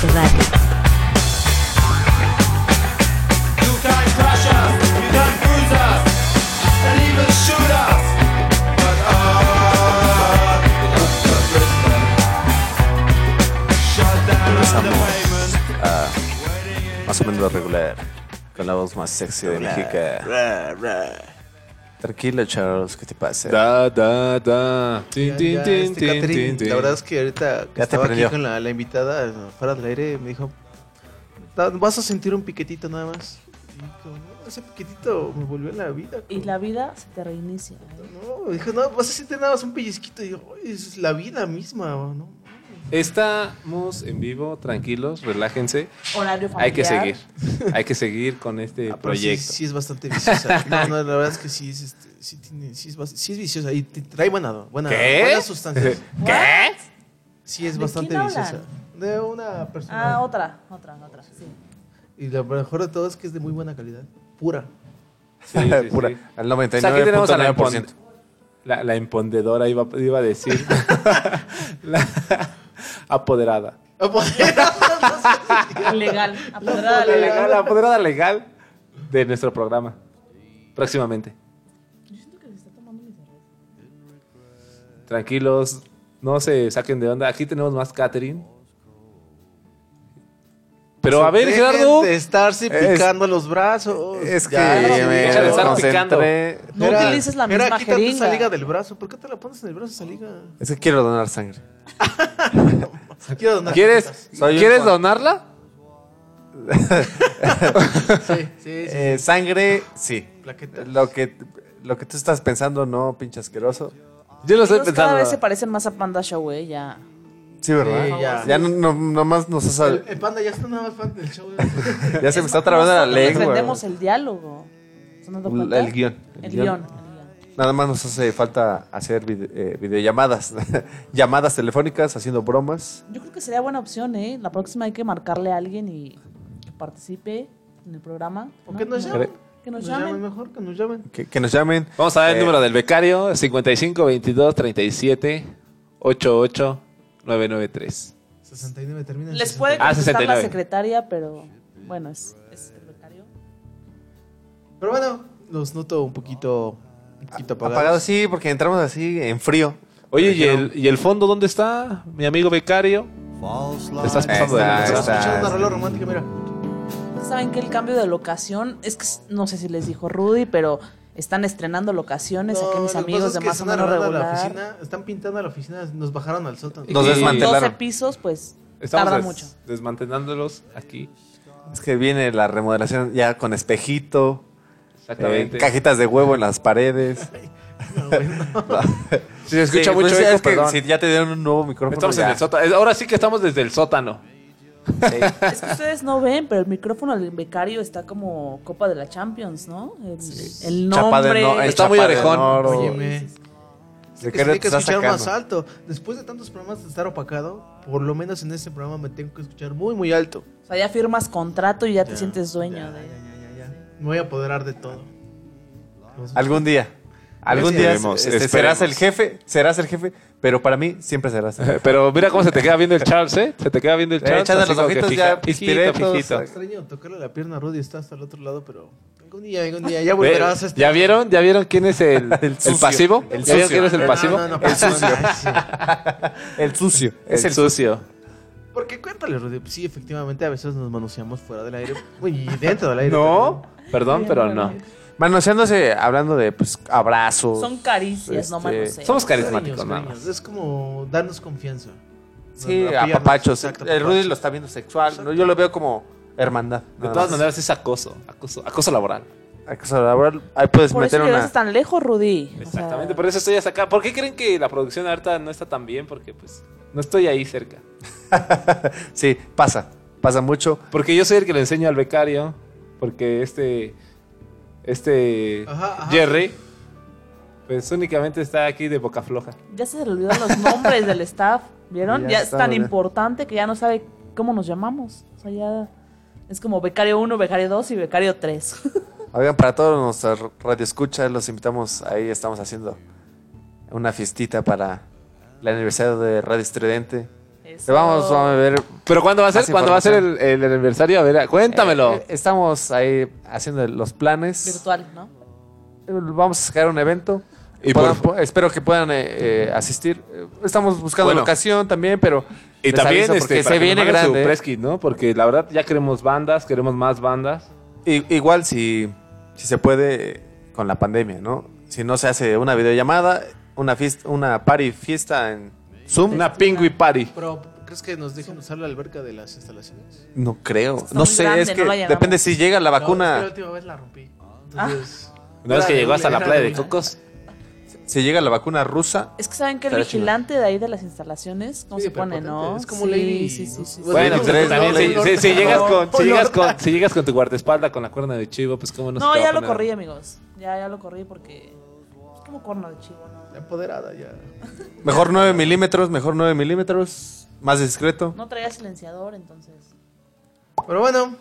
Regresamos a más o menos regular, con la voz más sexy de México. Tranquilo, Charles, ¿qué te pasa? Da, da, da. Tin, Ya, tin, ya, tin, este, tin, Catherine, tin, tin. La verdad es que ahorita que te estaba aquí prendió. con la, la invitada fuera del aire me dijo, "Da- vas a sentir un piquetito nada más. Y como, "No, ese piquetito me volvió a la vida. Y la vida se te reinicia. ¿eh? No, dijo, no, vas a sentir nada más un pellizquito. Y yo, "Ay, es la vida misma, ¿no? Estamos en vivo, tranquilos, relájense. Horario Hay que familiar. seguir. Hay que seguir con este <laughs> Ah, sí, proyecto. sí es bastante viciosa. <laughs> No, no, la verdad es que sí es, este, sí tiene, sí es, bas- sí es viciosa y te trae buena, buena, ¿Qué? buenas sustancias. ¿Qué? Sí es ¿De bastante viciosa. De una persona. Ah, otra, otra, otra. Sí. Y lo mejor de todo es que es de muy buena calidad. Pura. Sí, sí, <laughs> sí. Pura. Al O sea, aquí tenemos a la, 99.9%. empon- la, la empondedora, iba, iba a decir. la apoderada. <laughs> Legal. Apoderada legal. legal, la apoderada legal de nuestro programa. Próximamente. Tranquilos, no se saquen de onda. Aquí tenemos más catering. Pero a ver, Gerardo. de estarse Es- picando los brazos. Es que Ya, me deja de estar concentré. No Era- utilices la era, misma quítate jeringa. esa liga del brazo. ¿Por qué te la pones en el brazo esa liga? Es que quiero donar sangre. <laughs> Quiero donar ¿Quieres, ¿quieres donarla? Sí, sí, sí. Eh, sangre, sí. Plaquetas. Lo que, lo que tú estás pensando, no, pinche asqueroso. Yo lo estoy Ellos cada pensando. vez se parecen más a Panda Show, eh, ya. Sí, ¿verdad? Sí, ya. ya no, no- nomás nos has... El, el panda ya está nada más fan del show. Ya <laughs> se me está trabando la lengua. Defendemos el diálogo. ¿Se han dado El, cuenta? el guion. El guion. Nada más nos hace falta hacer vide- eh, videollamadas. <laughs> Llamadas telefónicas, haciendo bromas. Yo creo que sería buena opción, ¿eh? La próxima hay que marcarle a alguien y que participe en el programa. ¿O ¿no? que nos llamen? Que nos Nos llamen. llamen mejor, que nos llamen. Que, que nos llamen. Vamos a ver el Eh, número del becario: 55 22 37 88 993. 69 termina Les puede 69. Ah, contestar la 69. secretaria, pero bueno, es, es el becario. Pero bueno, los noto un poquito, apagados. Apagado, sí, porque entramos así en frío. Oye, ¿y el, ¿y el fondo dónde está? Mi amigo becario. Te estás pasando de una rola romántica, mira. Saben que el cambio de locación es que no sé si les dijo Rudy, pero están estrenando locaciones aquí mis amigos de es que más o están menos arreglando la regular. oficina, están pintando la oficina, nos bajaron al sótano. Nos Y desmantelaron. 12 pisos, pues Estamos tarda des- mucho. desmantelándolos aquí. Es que viene la remodelación ya con espejito. Exactamente. eh, cajitas de huevo en las paredes. <laughs> Si <laughs> se escucha Sí, mucho pues, eco, es que perdón. si ya te dieron un nuevo micrófono. Estamos ya. en el sótano. Ahora sí que estamos desde el sótano. <laughs> Es que ustedes no ven, pero el micrófono del becario está como Copa de la Champions, ¿no? El, el Chapa de nombre. no- el Está muy orejón. Óyeme. Se tiene que escuchar más alto. Después de tantos programas de estar opacado, por lo menos en este programa me tengo que escuchar muy, muy alto. O sea, ya firmas contrato y ya te Ya, sientes dueño ya, de. Me voy a apoderar de todo. Algún día. Algún día Esperemos, este, esperemos. serás el jefe, serás el jefe, pero para mí siempre serás el jefe. Pero mira cómo se te queda viendo el Charles, ¿eh? Se te queda viendo el Eh, Charles. echando así los como que ojitos fija- ya, fijito, fijito. Extraño tocarle la pierna a Rudy, está hasta el otro lado, pero algún día, algún día, ya volverás a este. ¿Ya vieron? ¿Ya vieron quién es el, <laughs> el, sucio. pasivo? El ¿Ya vieron sucio. quién es el pasivo? no, no, El sucio. Ay, <laughs> sí. El sucio. Es el el sucio. Porque cuéntale, Rudy. Sí, efectivamente, a veces nos manoseamos fuera del aire. Y dentro del aire. No, perdón, pero no. Manoseándose, hablando de pues abrazos. Son caricias, no Este, manoseos. Somos también. carismáticos, Cariños, nada cariños. más. Es como darnos confianza. Sí, apapachos. exacto, El Rudy lo está viendo sexual. ¿no? Yo lo veo como hermandad. De todas más. maneras es acoso, acoso, acoso laboral. Acoso laboral, Ahí puedes Por eso meter llegaste una. tan lejos, Rudy. O sea, Exactamente, por eso estoy hasta acá. ¿Por qué creen que la producción ahorita no está tan bien? Porque pues no estoy ahí cerca. <laughs> Sí, pasa. Pasa mucho. Porque yo soy el que le enseño al becario. Porque este. Este. Ajá, ajá. Jerry. Pues únicamente está aquí de boca floja. Ya se le olvidaron los nombres del staff. ¿Vieron? Ya Ya, es tan ¿verdad? importante que ya no sabe cómo nos llamamos. O sea, ya es como becario 1, becario 2 y becario 3. <laughs> Oigan, para todos nuestros radioescuchas, los invitamos. Ahí estamos haciendo una fiestita para el aniversario de Radio Estridente. Eso. Vamos, vamos a ver. ¿Pero cuándo va a ser? ¿Cuándo va a ser el, aniversario? A ver, cuéntamelo. Eh, eh, estamos ahí haciendo los planes. Virtual, ¿no? Eh, Vamos a sacar un evento. Y Puedan- por- po- espero que puedan eh, eh, asistir. Estamos buscando Bueno. locación también, pero. y también este, se viene su grande. press kit, ¿no? Porque la verdad ya queremos bandas, queremos más bandas. Igual si, si se puede con la pandemia, ¿no? Si no se hace una videollamada, una fiesta, una party fiesta en Zoom. Una pingui party. Pero, ¿crees que nos dejen usar la alberca de las instalaciones? No creo. Está No muy sé, grande, es no que la depende si llega la No, es que vacuna. la última vez la rompí. Entonces, Una vez que llegó hasta la playa de. Cocos. Si llega la vacuna rusa. Es que saben que el vigilante de ahí de las instalaciones, ¿cómo Sí, se pone, prepotente, no? es como sí, Lady- sí, sí, sí. Bueno, pues Tres, también si, Lady si- si llegas con, si, llegas con, si llegas con tu guardaespaldas con la cuerna de chivo, pues cómo no se No, te va ya lo poner? corrí, amigos. Ya, ya lo corrí porque es como corno de chivo, ¿no? Empoderada ya. Mejor 9 milímetros, mejor 9 milímetros. Más discreto. No traía silenciador, entonces. Pero bueno,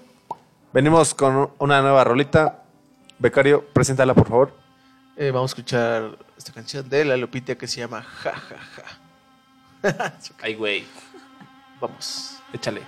Venimos con una nueva rolita. Becario, preséntala por favor. eh, vamos a escuchar esta canción de la Lupita que se llama Ja, ja, ja. Ay, güey. Vamos. Échale.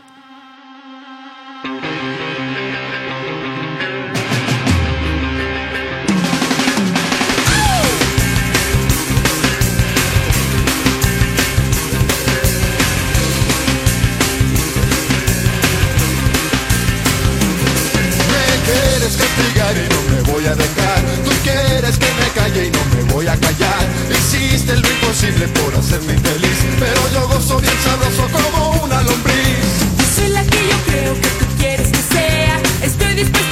Voy a dejar. Tú quieres que me calle y no me voy a callar. Hiciste lo imposible por hacerme infeliz, pero yo gozo bien sabroso como una lombriz. Yo soy la que yo creo que tú quieres que sea. Estoy dispuesta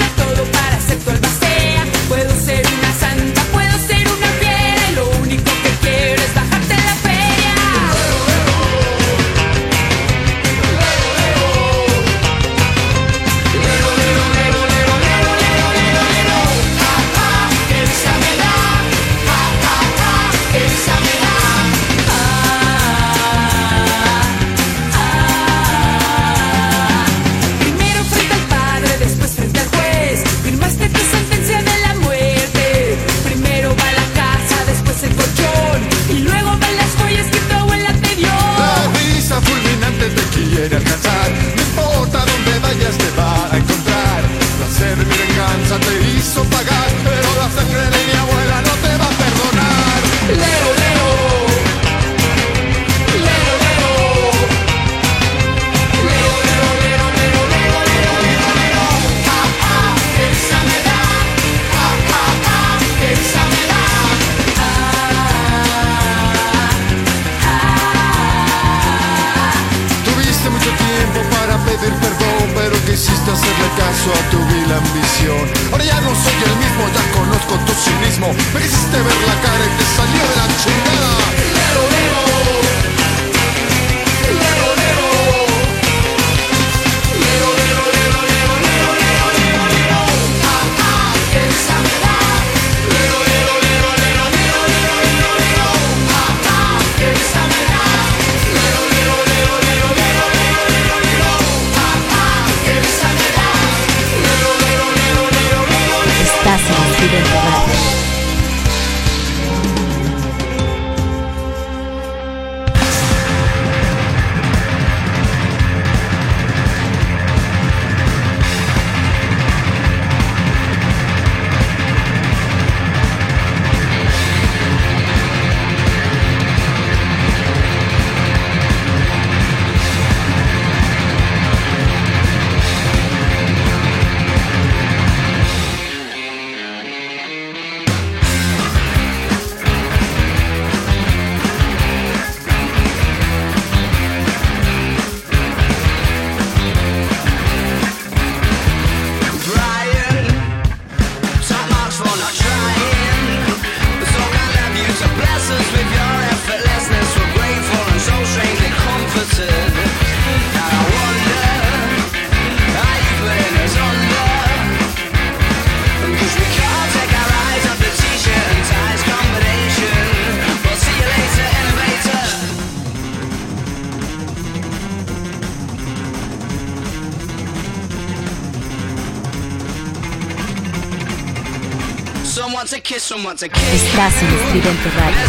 Estás en Estridente.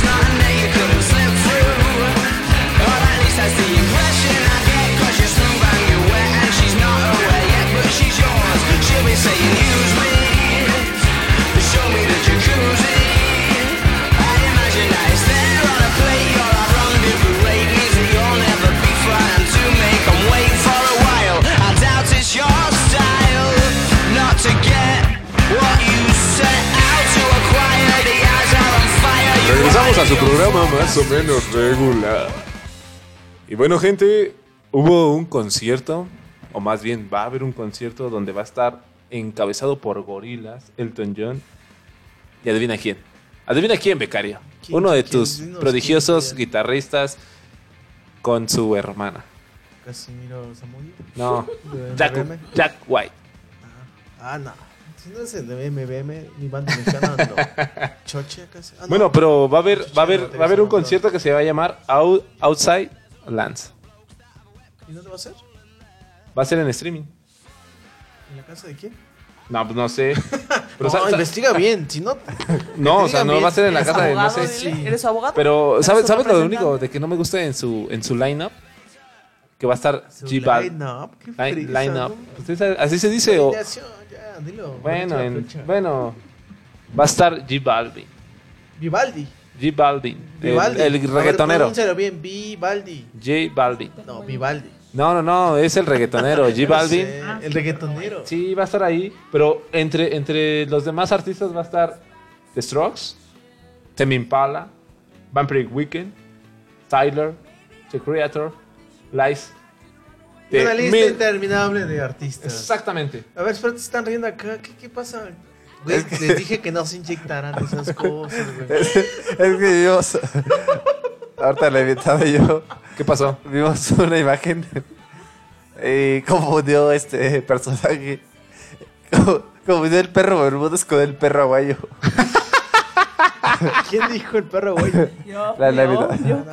Bueno, gente, hubo un concierto, o más bien va a haber un concierto donde va a estar encabezado por gorilas, Elton John. Y adivina quién. Adivina quién, becario. ¿Quién, Uno de quién? tus Dinos prodigiosos quién, guitarristas con su hermana. Casimiro Zamudio. No, <laughs> ¿De Jack, White. Ah, no. Si no es el de MBM, mi banda mexicana, no. <laughs> Choche, casi. Ah, no. Bueno, pero va a haber, va a haber, va a haber un concierto que se va a llamar Out- Outside Lands. ¿Y dónde va a ser? Va a ser en streaming. ¿En la casa de quién? No, pues no sé. <laughs> no, Pero sa- sa- investiga bien, si no... <laughs> No, o sea, no bien. va a ser en la ¿Eres casa de no sé. dile? ¿Eres abogado? Pero ¿Eres ¿sabes, ¿sabes lo único de que no me gusta en su en su lineup? Que va a estar Su G Bal. line-up, qué Line- lineup. Pues así se dice o ya, dilo. bueno, en- bueno, va a estar G Balvin. Vivaldi. G Balvin, el- Vivaldi. el, ver, reggaetonero. bien, Vivaldi. J Balvin. No, Vivaldi. No, no, no, es el reggaetonero, <laughs> J Balvin. El reggaetonero. Sí, va a estar ahí, pero entre, entre los demás artistas va a estar The Strokes, Tame Impala, Vampire Weekend, Tyler, The Creator, Lice. Una lista Mil- interminable de artistas. Exactamente. A ver, espera, te están riendo acá. ¿Qué, qué pasa? Güey, les dije que no se inyectaran esas cosas, güey. <laughs> Es, es que vimos. Ahorita le invitaba yo. ¿Qué pasó? Vimos una imagen. Y confundió este personaje. Como- Confundió el perro Bermúdez con el perro aguayo. <laughs> ¿Quién dijo el perro, güey? Yo, La yo, Navidad. yo.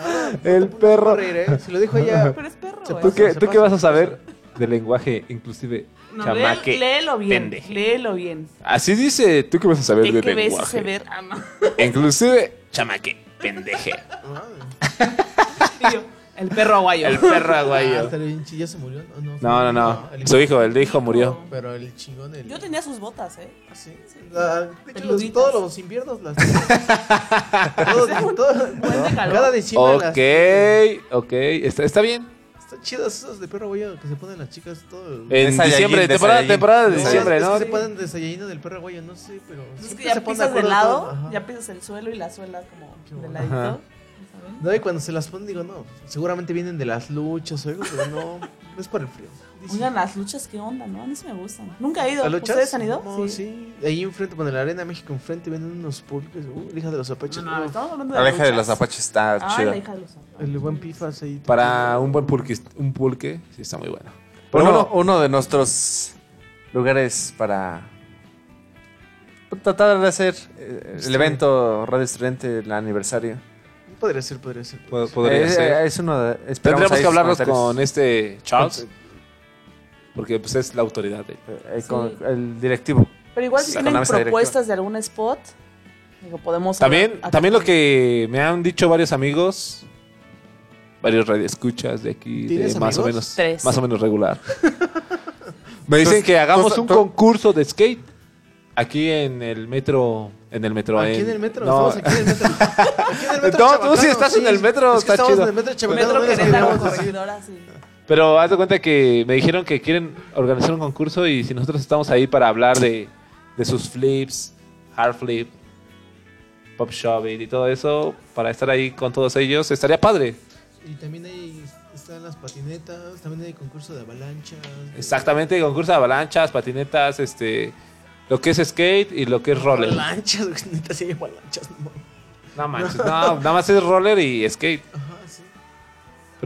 El perro. reír, ¿eh? Se lo dijo ella. Pero es perro. ¿Tú qué, ¿tú qué vas a saber de lenguaje inclusive No, chamaque? léelo, léelo bien. pendeje? Léelo bien. Así dice, ¿tú qué vas a saber ¿Qué, de qué ves lenguaje? ese ver? Ah, no. Inclusive chamaque, pendeje. Y yo, el perro aguayo. El perro Ah, aguayo. está bien, chi- ¿Ya se murió? ¿O no? No, no, no. el Su hijo, el de hijo murió. Pero el chingón, el. Yo tenía sus botas, ¿eh? Ah, sí. La- de hecho, los- todos los inviernos las <laughs> Todos- todo- Cada diciembre las. Ok, ok, está, está bien. Están chidas esos de perro güey que se ponen las chicas todo. En De Saiyajin, diciembre, de temporada, temporada de No, diciembre, es ¿no? que se ponen de Saiyajin del perro güey, no sé, pero. Es que ya se pisas de lado, ajá. ya pisas el suelo y la suela como de Ajá. ladito. No, y cuando se las ponen, digo, no, seguramente vienen de las luchas o algo, pero no, no es por el frío. Oigan, las luchas, ¿qué onda, no? A mí sí me gustan. Nunca he ido. ¿Las luchas? ¿Ustedes han ido? No, sí. Ahí enfrente, bueno, en la Arena México enfrente venden unos pulques, uh, la hija de los apaches. No, no, estamos hablando de La hija de los apaches está chida. la hija de los apaches. El buen pifas ahí. Para un buen pulque, un pulque, sí está muy bueno. Pero Uno, bueno, uno de nuestros lugares para tratar de hacer eh, el evento Radio Estridente, el aniversario. Podría ser, podría ser. po- podría Eh, ser. Es uno de, esperamos Tendríamos que comentarios. con este Charles. Porque pues es la autoridad de Eh, con el directivo. Pero igual si tienen propuestas de algún spot, digo, podemos También, hablar- también lo que me han dicho varios amigos, varios radioescuchas de aquí, de ¿Tienes más o menos, Tres. más o menos regular. <laughs> me dicen que hagamos un concurso de skate aquí en el metro, en el metro. Aquí en el metro, no. estamos aquí en el metro. <laughs> Aquí en el metro No, tú sí estás en el metro, es que está estamos chido. en el metro Chabacano, Metro no nos Querétaro, olvidamos decir. corregidora, sí. Pero haz de cuenta que me dijeron que quieren organizar un concurso y si nosotros estamos ahí para hablar de, de sus flips, hard flip, pop shoving y todo eso, para estar ahí con todos ellos, estaría padre. Y también ahí están las patinetas, también hay concurso de avalanchas. de- Exactamente, concurso de avalanchas, patinetas, este, lo que es skate y lo que es roller. Avalanchas, neta sí hay avalanchas, no. No manches, no, nada más es roller y skate.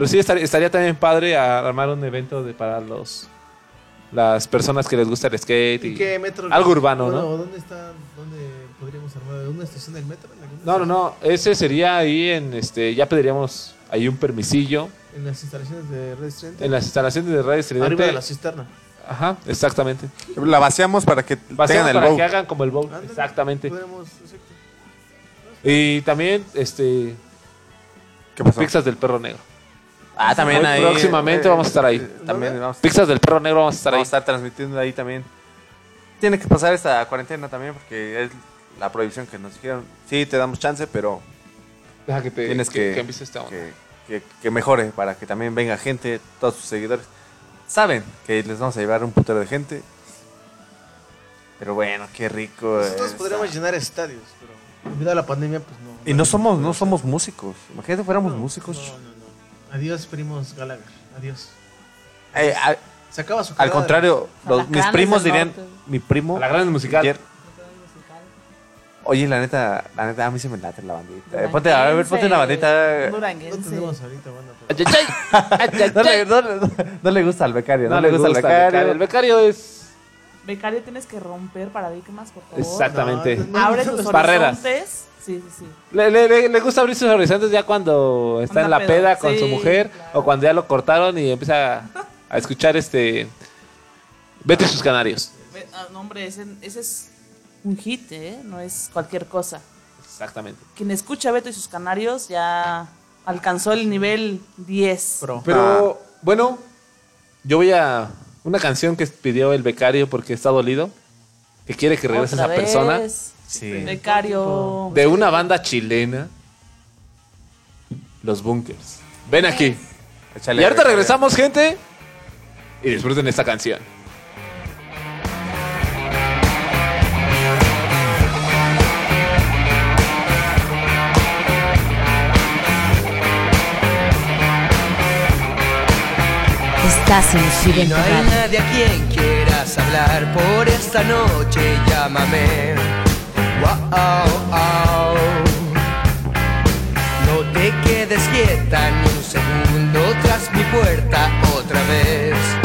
Pero sí estaría, estaría también padre a- armar un evento de para los las personas que les gusta el skate y, ¿Y qué metro? algo urbano, Bueno, ¿no? ¿Dónde está? ¿Dónde podríamos armar? ¿Una estación del metro? ¿En alguna No, no, no, ese sería ahí en este ya pediríamos ahí un permisillo En las instalaciones de Red Estridente. en las instalaciones de Radio Estridente. Arriba de la cisterna. Ajá, exactamente. La vaciamos para que Vaciamos tengan el para que hagan como el bowl. Ándale, Exactamente. Podemos, exacto. Y también este ¿Qué pasó? pizzas del perro negro. Ah, también ahí. próximamente vamos a estar ahí. También vamos, Pizzas del perro negro vamos a estar vamos a ahí. estar transmitiendo ahí también. Tiene que pasar esta cuarentena también porque es la prohibición que nos dijeron. Sí, te damos chance, pero Deja que te tienes que, que empieces esta onda. que, que- que mejore para que también venga gente, todos sus seguidores. Saben que les vamos a llevar un putero de gente. Pero bueno, qué rico. Nosotros podríamos llenar estadios, pero debido a la pandemia, pues no. Y no somos, no somos músicos. Imagínate fuéramos músicos. No, no, no. Adiós, primos Gallagher. Adiós. Eh, a- Se acaba su al contrario, los- mis primos dirían, norte. mi primo A la gran musical. ayer- Oye, la neta, la neta, a mí se me late la bandita. Eh, ponte, a ver, ponte una bandita. No Duranguense. tenemos ahorita banda. pero- <laughs> No le, no le- no le gusta al becario, no, le gusta, al el becario. El becario es Becario tienes que romper paradigmas, por favor. exactamente. No, Abre tus Barreras. horizontes. Sí, sí, sí. Le, le- le- le gusta abrir sus horizontes ya cuando está en la pedo. peda con su mujer claro. o cuando ya lo cortaron y empieza a, a escuchar este Vete y sus canarios. Ah, no, hombre, ese, ese es un hit, ¿eh? No es cualquier cosa. Exactamente. Quien escucha Beto y sus canarios ya alcanzó el nivel 10. Pro. Pero bueno, yo voy a una canción que pidió el becario porque está dolido, que quiere que regrese esa persona. Sí. Becario. de una banda chilena, Los Bunkers. Ven aquí. Échale, y ahorita regresamos, gente. Y disfruten esta canción. Estás en Si no hay nadie a quien quieras hablar por esta noche, llámame. Wow, oh. No te quedes quieta ni un segundo tras mi puerta otra vez.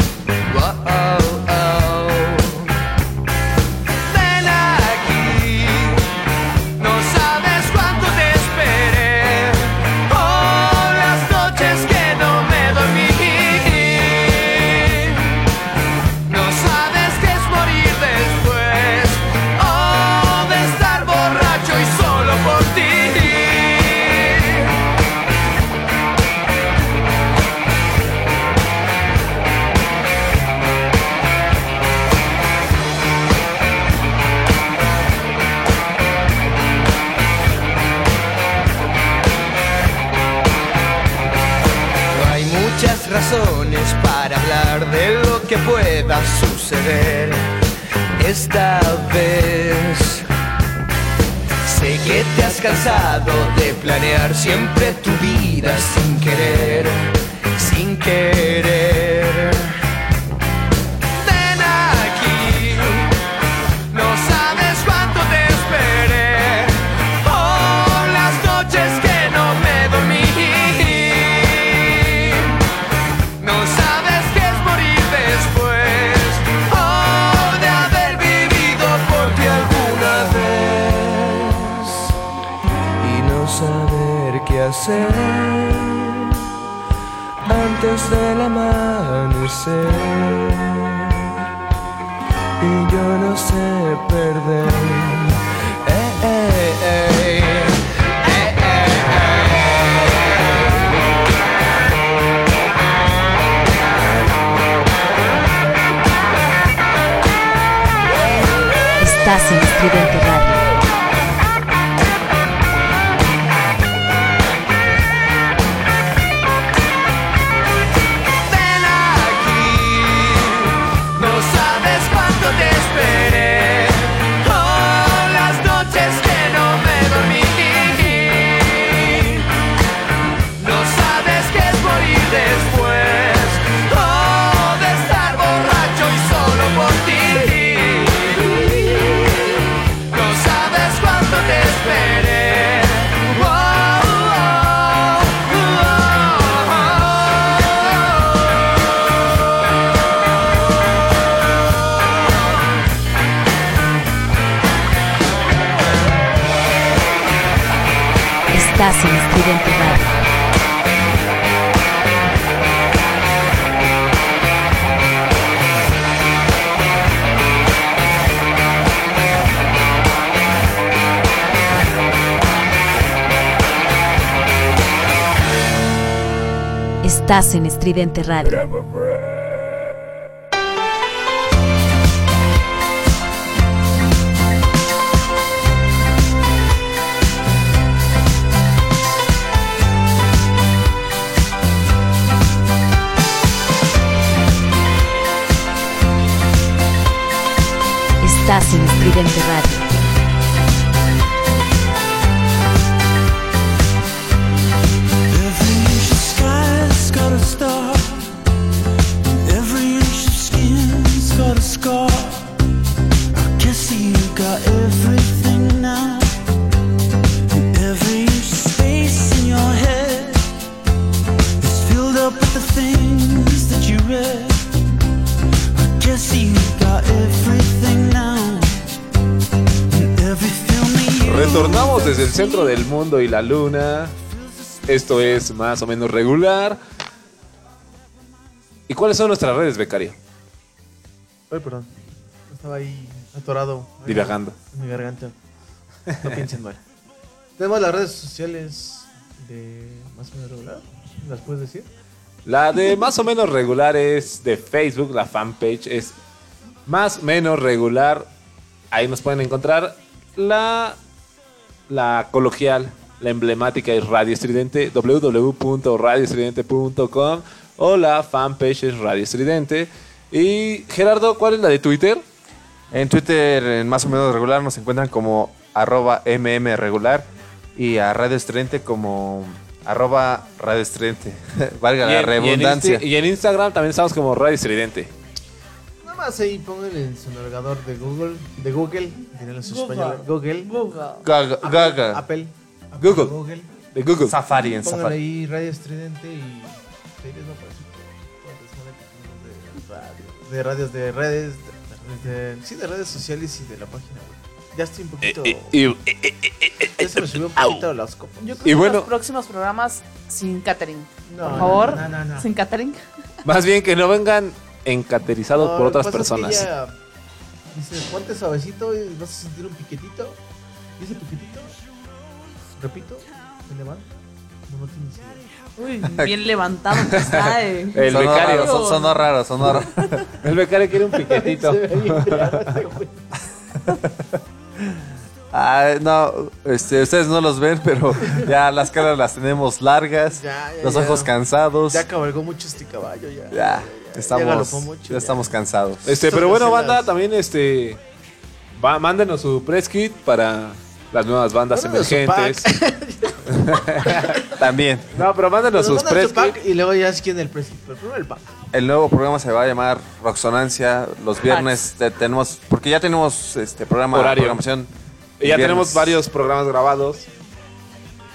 Que pueda suceder esta vez. Sé que te has cansado de planear siempre tu vida sin querer, sin querer. Antes del amanecer. Y yo no sé perder. Eh, eh, eh. Estás en Estás en Estridente Radio. Estás en Estridente Radio. Centro del mundo y la luna. Esto es más o menos regular. ¿Y cuáles son nuestras redes, becario? Ay, perdón. Estaba ahí atorado. Divagando. En mi garganta. No piensen mal. <laughs> Tenemos las redes sociales de más o menos regular. ¿Las puedes decir? La de más o menos regular es de Facebook, la fanpage es más menos regular. Ahí nos pueden encontrar la, la coloquial La emblemática es Radio Estridente, www.radioestridente.com o la fanpage es Radio Estridente. Y Gerardo, ¿cuál es la de Twitter? En Twitter, en más o menos regular, nos encuentran como arroba mmregular y a Radio Estridente como arroba Radio Estridente. <laughs> Valga Y la en- y en redundancia. Y en, Instagram también estamos como Radio Estridente. Nada más ahí pónganle en su navegador de Google, de Google, dirán los Google. españoles, Google, Gaga- Apple, Gaga. Apple, Google. Google, De Google. Safari en pónganle Safari. ahí Radio Estridente y ahí les va a aparecer cuántas son de radios, de radios, de redes, de, de- sí, de redes sociales y de la página web. Ya estoy un poquito, Eh, y- ya se me subió un poquito las copas. Yo creo Y que bueno- los próximos programas sin catering. No, Por no, favor, no, no, no. sin catering. Más bien que no vengan encaterizados No, por otras pasa es que personas. ella Dice, ponte suavecito y vas a sentir un piquetito. ¿Y ese piquetito? Repito, me levanto. No, no tienes idea. Uy, bien levantado que está. <laughs> eh. El sonó becario. Raro, son- sonó raro, sonó raro. <laughs> El becario quiere un piquetito. <laughs> Ah, no, este, ustedes no los ven, pero ya las caras las tenemos largas, Ya, ya, los ya. ojos cansados. Ya cabalgó mucho este caballo, ya. Ya, ya estamos, mucho, ya estamos cansados. Este, pero bueno, banda, también este. Va, mándenos su press kit para las nuevas bandas Mándenos emergentes. <laughs> También, No, pero mándenos Nos sus press kit. y luego ya es quien el precio. Pero primero el pack. el nuevo programa se va a llamar Roxonancia. Los viernes te- tenemos, porque ya tenemos este programa, Horario. programación. Y ya viernes. tenemos varios programas grabados.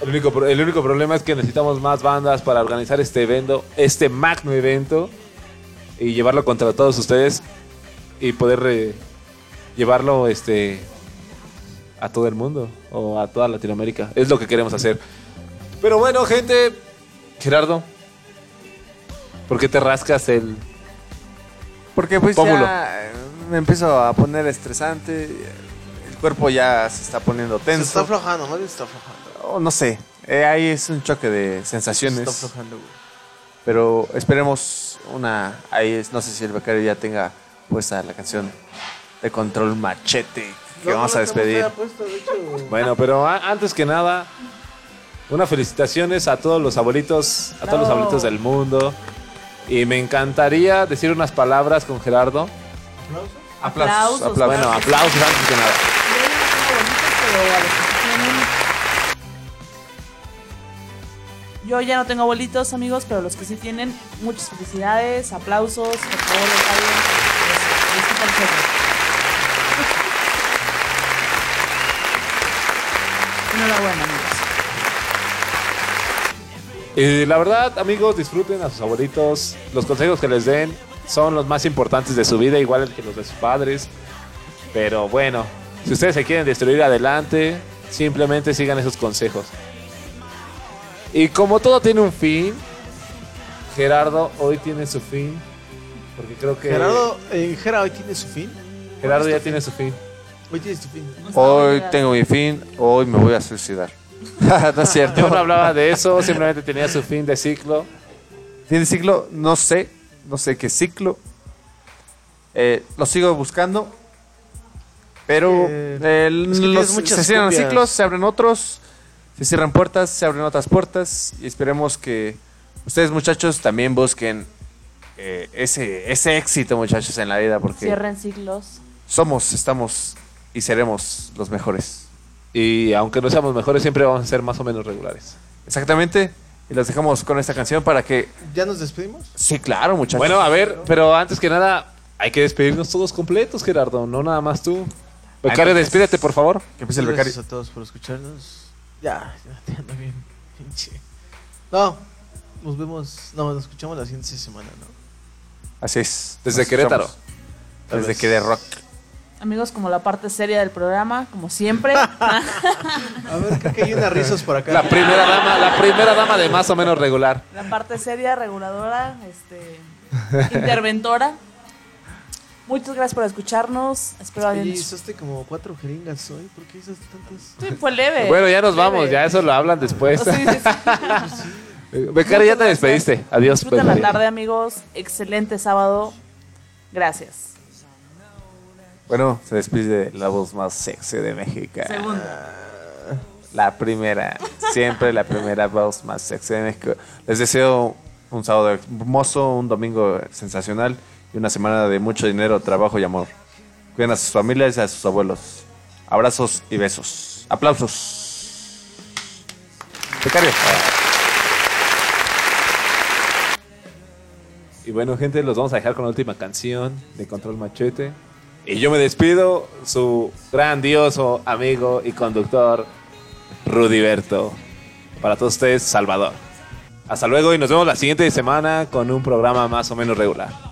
El único, el único problema es que necesitamos más bandas para organizar este evento, este magno evento, y llevarlo contra todos ustedes y poder eh, llevarlo este a todo el mundo o a toda Latinoamérica. Es lo que queremos hacer. Pero bueno, gente, Gerardo, ¿por qué te rascas el Porque pues Pómulo. ya me empiezo a poner estresante, el cuerpo ya se está poniendo Se tenso. está aflojando, más bien se está aflojando. Oh, no sé, eh, ahí es un choque de Se sensaciones. está aflojando, güey. Pero esperemos una. Ahí es, no sé si el becario ya tenga puesta la canción de Control Machete que No, vamos no a despedir. de hecho. Bueno, pero a- antes que nada, unas felicitaciones a todos los abuelitos, a todos los abuelitos del mundo. Y me encantaría decir unas palabras con Gerardo. ¿Aplausos? Aplausos. Aplausos. aplausos. Bueno, aplausos antes que nada. Yo ya no tengo abuelitos, amigos, pero los que sí tienen, muchas felicidades, aplausos, por favor. Enhorabuena, amigos. Y la verdad, amigos, disfruten a sus abuelitos. Los consejos que les den son los más importantes de su vida, igual que los de sus padres. Pero bueno, si ustedes se quieren destruir adelante, simplemente sigan esos consejos. Y como todo tiene un fin, Gerardo hoy tiene su fin. Porque creo que Gerardo, eh, Gera hoy tiene su fin. Gerardo ya tiene su fin. Hoy tiene su fin. Hoy tengo mi fin, hoy me voy a suicidar. <laughs> no es cierto. Yo no hablaba de eso, simplemente tenía su fin de ciclo. De ciclo, no sé, no sé qué ciclo. Eh, lo sigo buscando. Pero Eh, el- es que los- muchas se cierran copias. ciclos, se abren otros. Se cierran puertas, se abren otras puertas. Y esperemos que ustedes, muchachos, también busquen eh, ese, ese éxito, muchachos, en la vida. Porque Cierren siglos. somos, estamos y seremos los mejores. Y aunque no seamos mejores, siempre vamos a ser más o menos regulares. Exactamente. Y los dejamos con esta canción para que. ¿Ya nos despedimos? Sí, claro, muchachos. Bueno, a ver, pero antes que nada, hay que despedirnos todos completos, Gerardo, no nada más tú. Becario, despídete, por favor. Que empiece el becario. Gracias a todos por escucharnos. Ya, ya te ando bien, pinche. No, nos vemos. No, nos escuchamos la siguiente semana, ¿no? Así es. Desde Nos Querétaro. Desde que de rock. Amigos, como la parte seria del programa, como siempre. <laughs> A ver, creo que hay unas risas por acá. La primera dama, la primera dama de más o menos regular. la parte seria, reguladora, este, interventora. Muchas gracias por escucharnos. Espero Oye, usaste como cuatro jeringas hoy. ¿Por qué usaste tantas? Sí, fue leve. <laughs> Bueno, ya nos vamos. Ya eso lo hablan después. Oh, sí, sí, sí. <laughs> Ya te despediste. Adiós. Disfruta pues, la tarde, amigos. Excelente sábado. Gracias. Bueno, se despide la voz más sexy de México. Segunda. La primera. Siempre la primera voz más sexy de México. Les deseo un sábado hermoso, un domingo sensacional y una semana de mucho dinero, trabajo y amor. Cuiden a sus familias y a sus abuelos. Abrazos y besos. Aplausos. Becario. Y bueno, gente, los vamos a dejar con la última canción de Control Machete. Y yo me despido, su grandioso amigo y conductor, Rudiberto. Para todos ustedes, Salvador. Hasta luego y nos vemos la siguiente semana con un programa más o menos regular.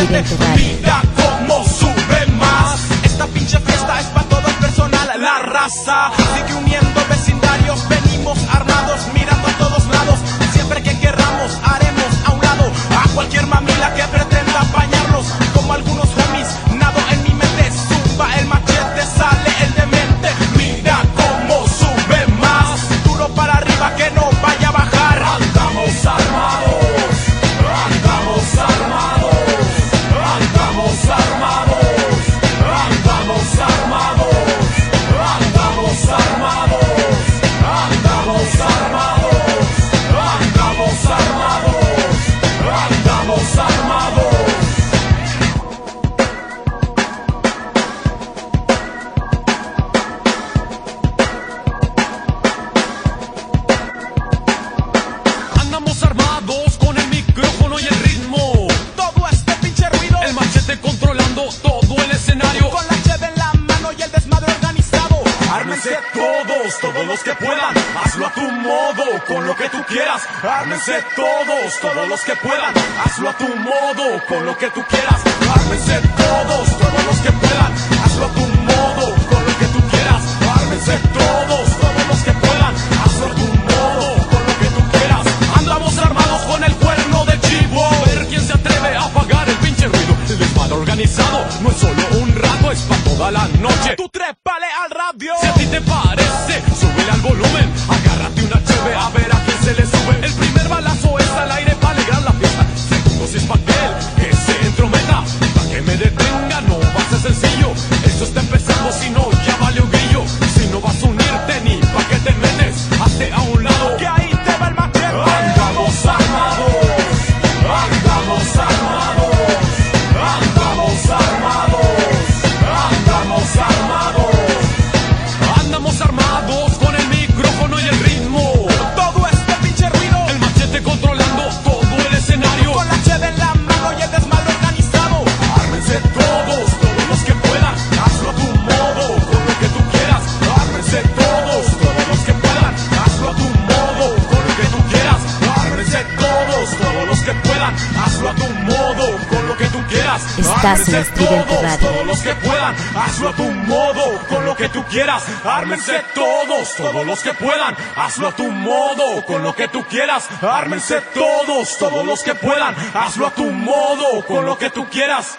Girito Vida como sube más. Esta pinche fiesta es para todo el personal, la raza. Así que un quieras. Ármense todos, todos los que puedan. Hazlo a tu modo, con lo que tú quieras. Ármense todos, todos los que puedan. todos los que puedan, hazlo a tu modo, con lo que tú quieras, ármense todos, todos los que puedan, hazlo a tu modo, con lo que tú quieras.